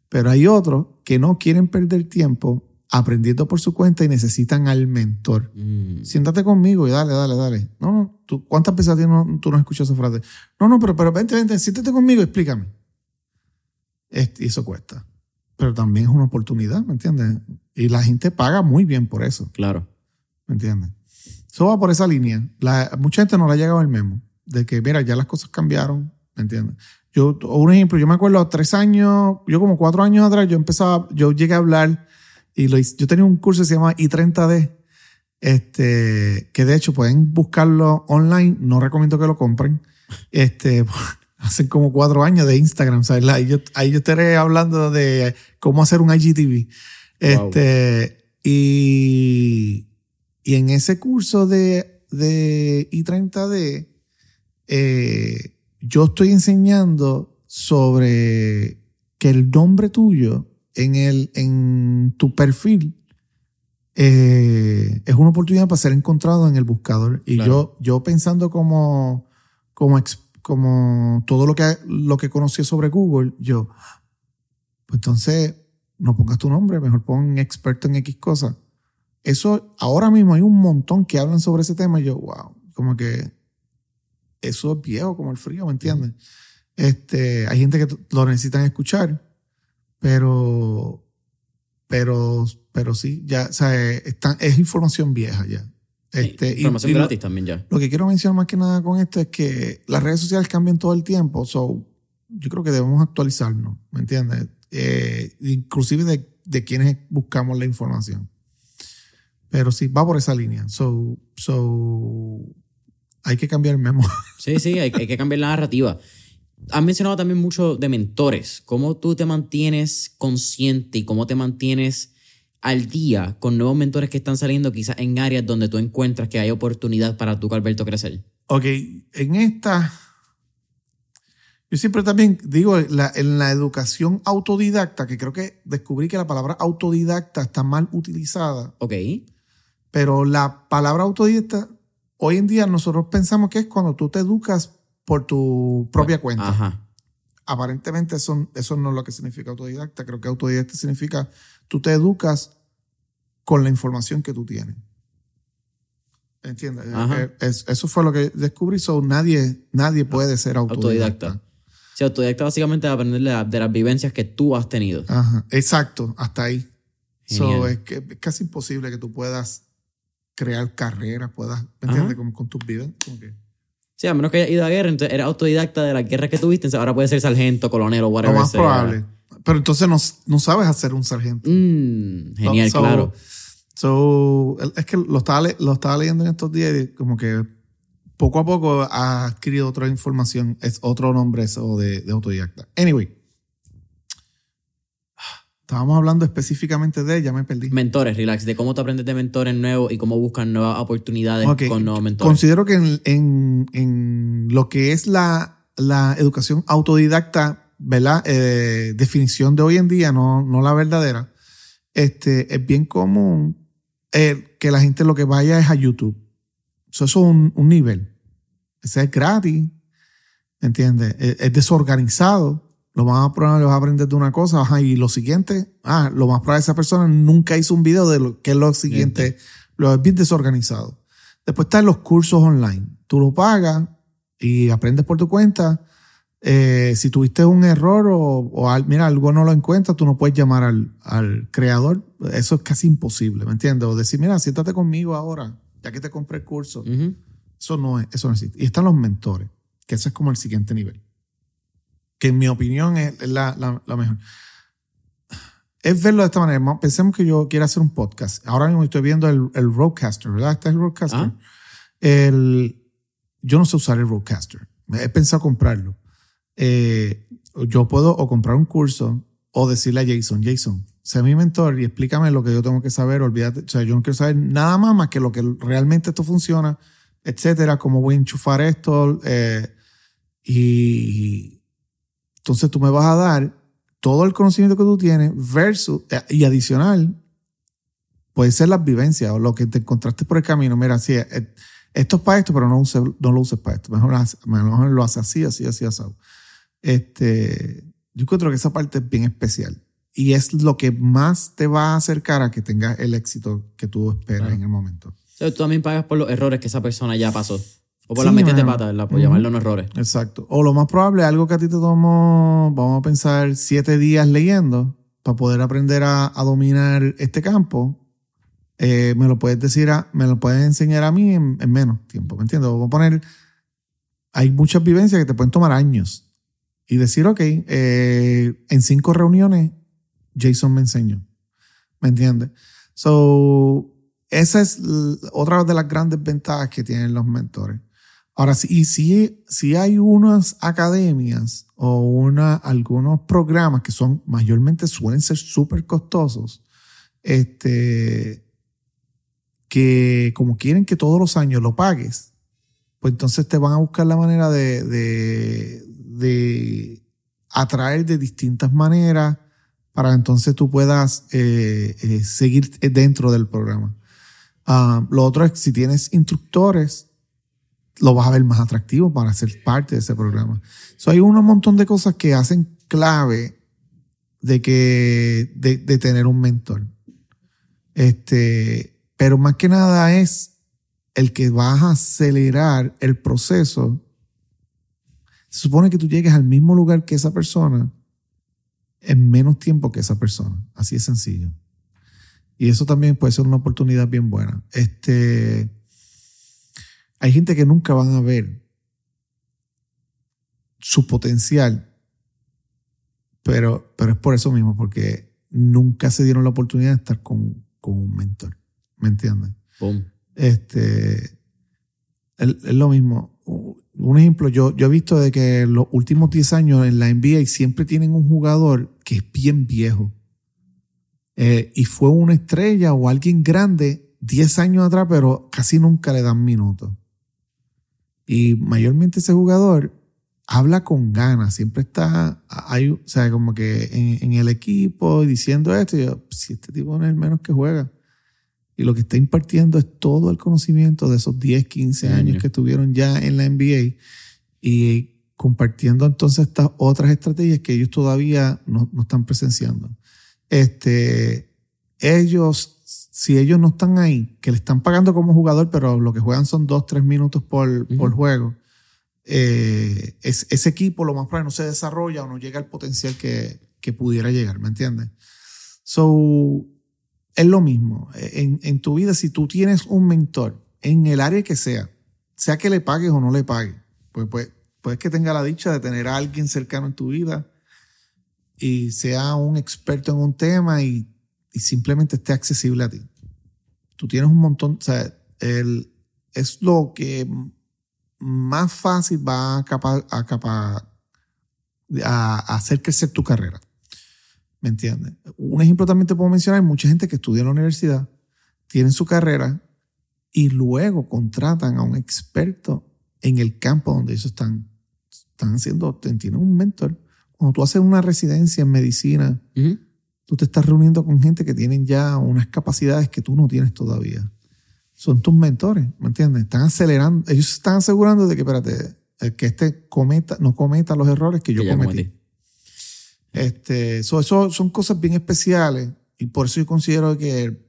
Pero hay otros que no quieren perder tiempo aprendiendo por su cuenta y necesitan al mentor. Mm. Siéntate conmigo y dale, dale, dale. No, no, tú, ¿cuántas veces no, tú no has escuchado esa frase? No, no, pero, pero vente, vente, siéntate conmigo y explícame. Este, y eso cuesta. Pero también es una oportunidad, ¿me entiendes? Y la gente paga muy bien por eso, Claro. ¿me entiendes? Eso va por esa línea. La, mucha gente no le ha llegado el memo de que, mira, ya las cosas cambiaron, ¿me entiendes? Yo, un ejemplo, yo me acuerdo tres años, yo como cuatro años atrás, yo empezaba, yo llegué a hablar y lo hice- yo tenía un curso que se llama I30D, este, que de hecho pueden buscarlo online, no recomiendo que lo compren, este, (laughs) hace como cuatro años de Instagram, ¿sabes? Ahí yo, ahí yo estaré hablando de cómo hacer un IGTV. Este, y, y en ese curso de, de I30D, eh, yo estoy enseñando sobre que el nombre tuyo en, el, en tu perfil eh, es una oportunidad para ser encontrado en el buscador. Y Claro. yo, yo pensando como, como, como todo lo que, lo que conocí sobre Google, yo, pues entonces no pongas tu nombre, mejor pon experto en X cosas. Eso, ahora mismo hay un montón que hablan sobre ese tema y yo, wow, como que eso es viejo como el frío, ¿me entiendes? Este, hay gente que lo necesitan escuchar, pero, pero, pero sí, ya, o sea, eh, es información vieja ya. Este, Información y gratis también ya. lo que quiero mencionar más que nada con esto es que las redes sociales cambian todo el tiempo, so yo creo que debemos actualizarnos, ¿me entiendes? Eh, inclusive de, de quienes buscamos la información. Pero sí, va por esa línea. So, so hay que cambiar el memo. (laughs) Sí, sí, hay, hay que cambiar la narrativa. Has mencionado también mucho de mentores. ¿Cómo tú te mantienes consciente y cómo te mantienes al día con nuevos mentores que están saliendo quizás en áreas donde tú encuentras que hay oportunidad para tú, Alberto, crecer? ok, en esta, yo siempre también digo, la- en la educación autodidacta, que creo que descubrí que la palabra autodidacta está mal utilizada. Ok. Pero la palabra autodidacta, hoy en día nosotros pensamos que es cuando tú te educas por tu propia cuenta. Ajá. Aparentemente eso, eso no es lo que significa autodidacta. Creo que autodidacta significa tú te educas con la información que tú tienes. ¿Entiendes? Eh, es- eso fue lo que descubrí. So, nadie, nadie puede ser autodidacta. Autodidacta. Sí, autodidacta básicamente es aprender de, la- de las vivencias que tú has tenido. Ajá, exacto, hasta ahí. So, es, que, es casi imposible que tú puedas crear carreras, puedas, ¿me entiendes? Como con tus vidas. como que- Sí, a menos que hayas ido a guerra, entonces eres autodidacta de la guerra que tuviste, entonces ahora puedes ser sargento, coronel o Lo whatever. más sea. probable. Pero entonces no, no sabes hacer un sargento. Mm, genial, So- claro. So, es que lo estaba, lo estaba leyendo en estos días y como que poco a poco ha adquirido otra información, es otro nombre eso de, de autodidacta. Anyway. Estábamos hablando específicamente de, ya me perdí. Mentores, relax, de cómo te aprendes de mentores nuevos y cómo buscan nuevas oportunidades con nuevos mentores. Considero que en, en- en lo que es la, la educación autodidacta, ¿verdad? Eh, definición de hoy en día, no, no la verdadera, este, es bien común eh, que la gente lo que vaya es a YouTube. So, eso es un, un nivel. Ese es gratis, ¿entiendes? Es, es desorganizado. Lo más probable vas a aprender de una cosa, ajá, y lo siguiente, ah, lo más probable esa persona nunca hizo un video de lo que es lo siguiente, lo es bien desorganizado. Después están los cursos online. Tú lo pagas y aprendes por tu cuenta. Eh, si tuviste un error o, o al- mira, algo no lo encuentras, tú no puedes llamar al, al creador. Eso es casi imposible, ¿me entiendes? O decir, mira, siéntate conmigo ahora, ya que te compré el curso. Eso no es, eso no existe. Y están los mentores, que ese es como el siguiente nivel. Que en mi opinión es la, la- la mejor. Es verlo de esta manera. Ma- Pensemos que yo quiero hacer un podcast. Ahora mismo estoy viendo el, el Roadcaster, ¿verdad? Este es el Roadcaster. Ah. El, yo no sé usar el Roadcaster. He pensado comprarlo. Eh, yo puedo o comprar un curso o decirle a Jason, Jason, sé mi mentor y explícame lo que yo tengo que saber. Olvídate, o sea, yo no quiero saber nada más más que lo que realmente esto funciona, etcétera, cómo voy a enchufar esto. eh, y entonces tú me vas a dar todo el conocimiento que tú tienes versus, eh, y adicional, puede ser las vivencias o lo que te encontraste por el camino. Mira, sí, eh, esto es para esto, pero no, no lo uses para esto. Mejor, mejor lo haces así, así, así, así. Este, yo encuentro que esa parte es bien especial y es lo que más te va a acercar a que tengas el éxito que tú esperas en el momento. Entonces, tú también pagas por los errores que esa persona ya pasó. O por las metidas de pata, ¿verdad? Por llamarlo errores. Exacto. O lo más probable, algo que a ti te tomó, vamos a pensar, siete días leyendo para poder aprender a, dominar este campo, eh, me lo puedes decir, a, me lo puedes enseñar a mí en, menos tiempo, ¿me entiendes? Vamos a poner, hay muchas vivencias que te pueden tomar años y decir, ok, eh, en cinco reuniones Jason me enseñó. ¿Me entiendes? So, esa es otra de las grandes ventajas que tienen los mentores. Ahora, sí, si, si hay unas academias o una, algunos programas que son mayormente suelen ser súper costosos, este, que como quieren que todos los años lo pagues, pues entonces te van a buscar la manera de, de, de atraer de distintas maneras para entonces tú puedas eh, eh, seguir dentro del programa. Ah, lo otro es si tienes instructores, lo vas a ver más atractivo para ser parte de ese programa. So, hay un montón de cosas que hacen clave de que de, de, tener un mentor. Este, pero más que nada es el que vas a acelerar el proceso. Se supone que tú llegues al mismo lugar que esa persona en menos tiempo que esa persona. Así es sencillo. Y eso también puede ser una oportunidad bien buena. Este, hay gente que nunca van a ver su potencial, pero, pero es por eso mismo, porque nunca se dieron la oportunidad de estar con, con un mentor. ¿Me entiendes? Este, es lo mismo. Un ejemplo, yo, yo he visto de que los últimos 10 años en la NBA siempre tienen un jugador que es bien viejo. Eh, y fue una estrella o alguien grande 10 años atrás, pero casi nunca le dan minutos. Y mayormente ese jugador habla con ganas, siempre está, hay, o sea, como que en, el equipo diciendo esto, y yo, si este tipo no es el menos que juega. Y lo que está impartiendo es todo el conocimiento de esos 10, 15 años que estuvieron ya en la NBA y compartiendo entonces estas otras estrategias que ellos todavía no, no están presenciando. Este, ellos si ellos no están ahí, que le están pagando como jugador, pero lo que juegan son dos, tres minutos por, por juego, eh, es, ese equipo lo más probable no se desarrolla o no llega al potencial que, que pudiera llegar, ¿me entiendes? So, es lo mismo. En, en, tu vida, si tú tienes un mentor en el área que sea, sea que le pagues o no le pagues, pues, pues puedes que tenga la dicha de tener a alguien cercano en tu vida y sea un experto en un tema y, y simplemente esté accesible a ti tú tienes un montón, o sea, el, es lo que más fácil va a, capaz, a, capaz, a, hacer crecer tu carrera. ¿Me entiendes? Un ejemplo también te puedo mencionar, hay mucha gente que estudia en la universidad, tienen su carrera y luego contratan a un experto en el campo donde ellos están, están haciendo, tienen un mentor. Cuando tú haces una residencia en medicina, tú te estás reuniendo con gente que tienen ya unas capacidades que tú no tienes todavía. Son tus mentores, ¿me entiendes? Están acelerando, ellos están asegurando de que, espérate, el que este cometa, no cometa los errores que yo cometí. Este, eso son cosas bien especiales y por eso yo considero que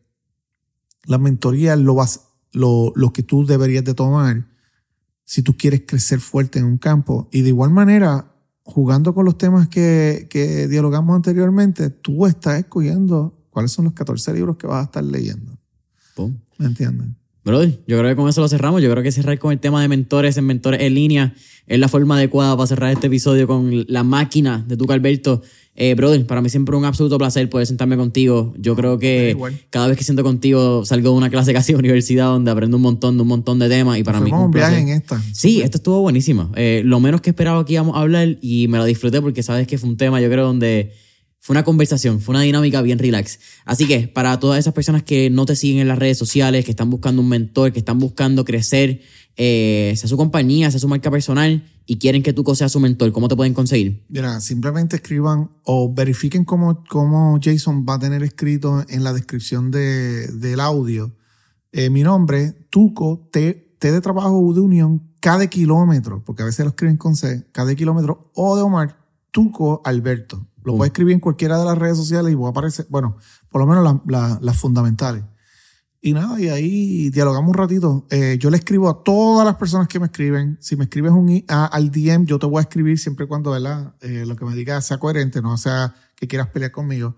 la mentoría es lo, lo, lo que tú deberías de tomar si tú quieres crecer fuerte en un campo. Y de igual manera, jugando con los temas que, que dialogamos anteriormente, tú estás escogiendo cuáles son los 14 libros que vas a estar leyendo. ¿Me entiendes? Brother, yo creo que con eso lo cerramos. Yo creo que cerrar con el tema de mentores en mentores en línea es la forma adecuada para cerrar este episodio con la máquina de Tuca Alberto. Eh, brother, para mí siempre un absoluto placer poder sentarme contigo. Yo creo que cada vez que siento contigo salgo de una clase casi de universidad donde aprendo un montón de un montón de temas y para mí un viaje en esta. Sí, esto estuvo buenísimo. Eh, lo menos que esperaba que íbamos a hablar y me lo disfruté porque sabes que fue un tema yo creo donde fue una conversación, fue una dinámica bien relax. Así que para todas esas personas que no te siguen en las redes sociales, que están buscando un mentor, que están buscando crecer, eh, sea su compañía, sea su marca personal, y quieren que Tuco sea su mentor, ¿cómo te pueden conseguir? Mira, simplemente escriban o verifiquen cómo, cómo Jason va a tener escrito en la descripción de, del audio. Eh, mi nombre, Tuco, T, T de trabajo, U de unión, cada kilómetro, porque a veces lo escriben con C, cada kilómetro, o de Omar, Tuco Alberto. Lo puedes escribir en cualquiera de las redes sociales y va a aparecer, bueno, por lo menos las fundamentales. Y nada, y ahí dialogamos un ratito. Eh, yo le escribo a todas las personas que me escriben. Si me escribes un, al DM, yo te voy a escribir siempre y cuando ¿verdad? Eh, lo que me digas sea coherente, no sea que quieras pelear conmigo.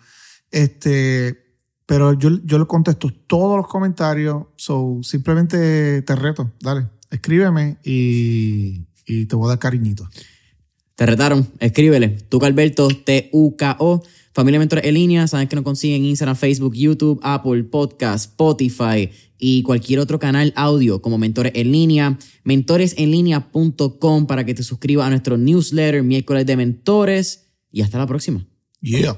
Este, pero yo, yo le contesto todos los comentarios. So, simplemente te reto. Dale, escríbeme y, y te voy a dar cariñito. Te retaron, escríbele. Tuco Alberto, T-U-K-O. Familia Mentores en línea, saben que nos consiguen Instagram, Facebook, YouTube, Apple, Podcast, Spotify y cualquier otro canal audio como Mentores en línea. Mentoresenlinea.com para que te suscribas a nuestro newsletter miércoles de mentores y hasta la próxima. Yeah.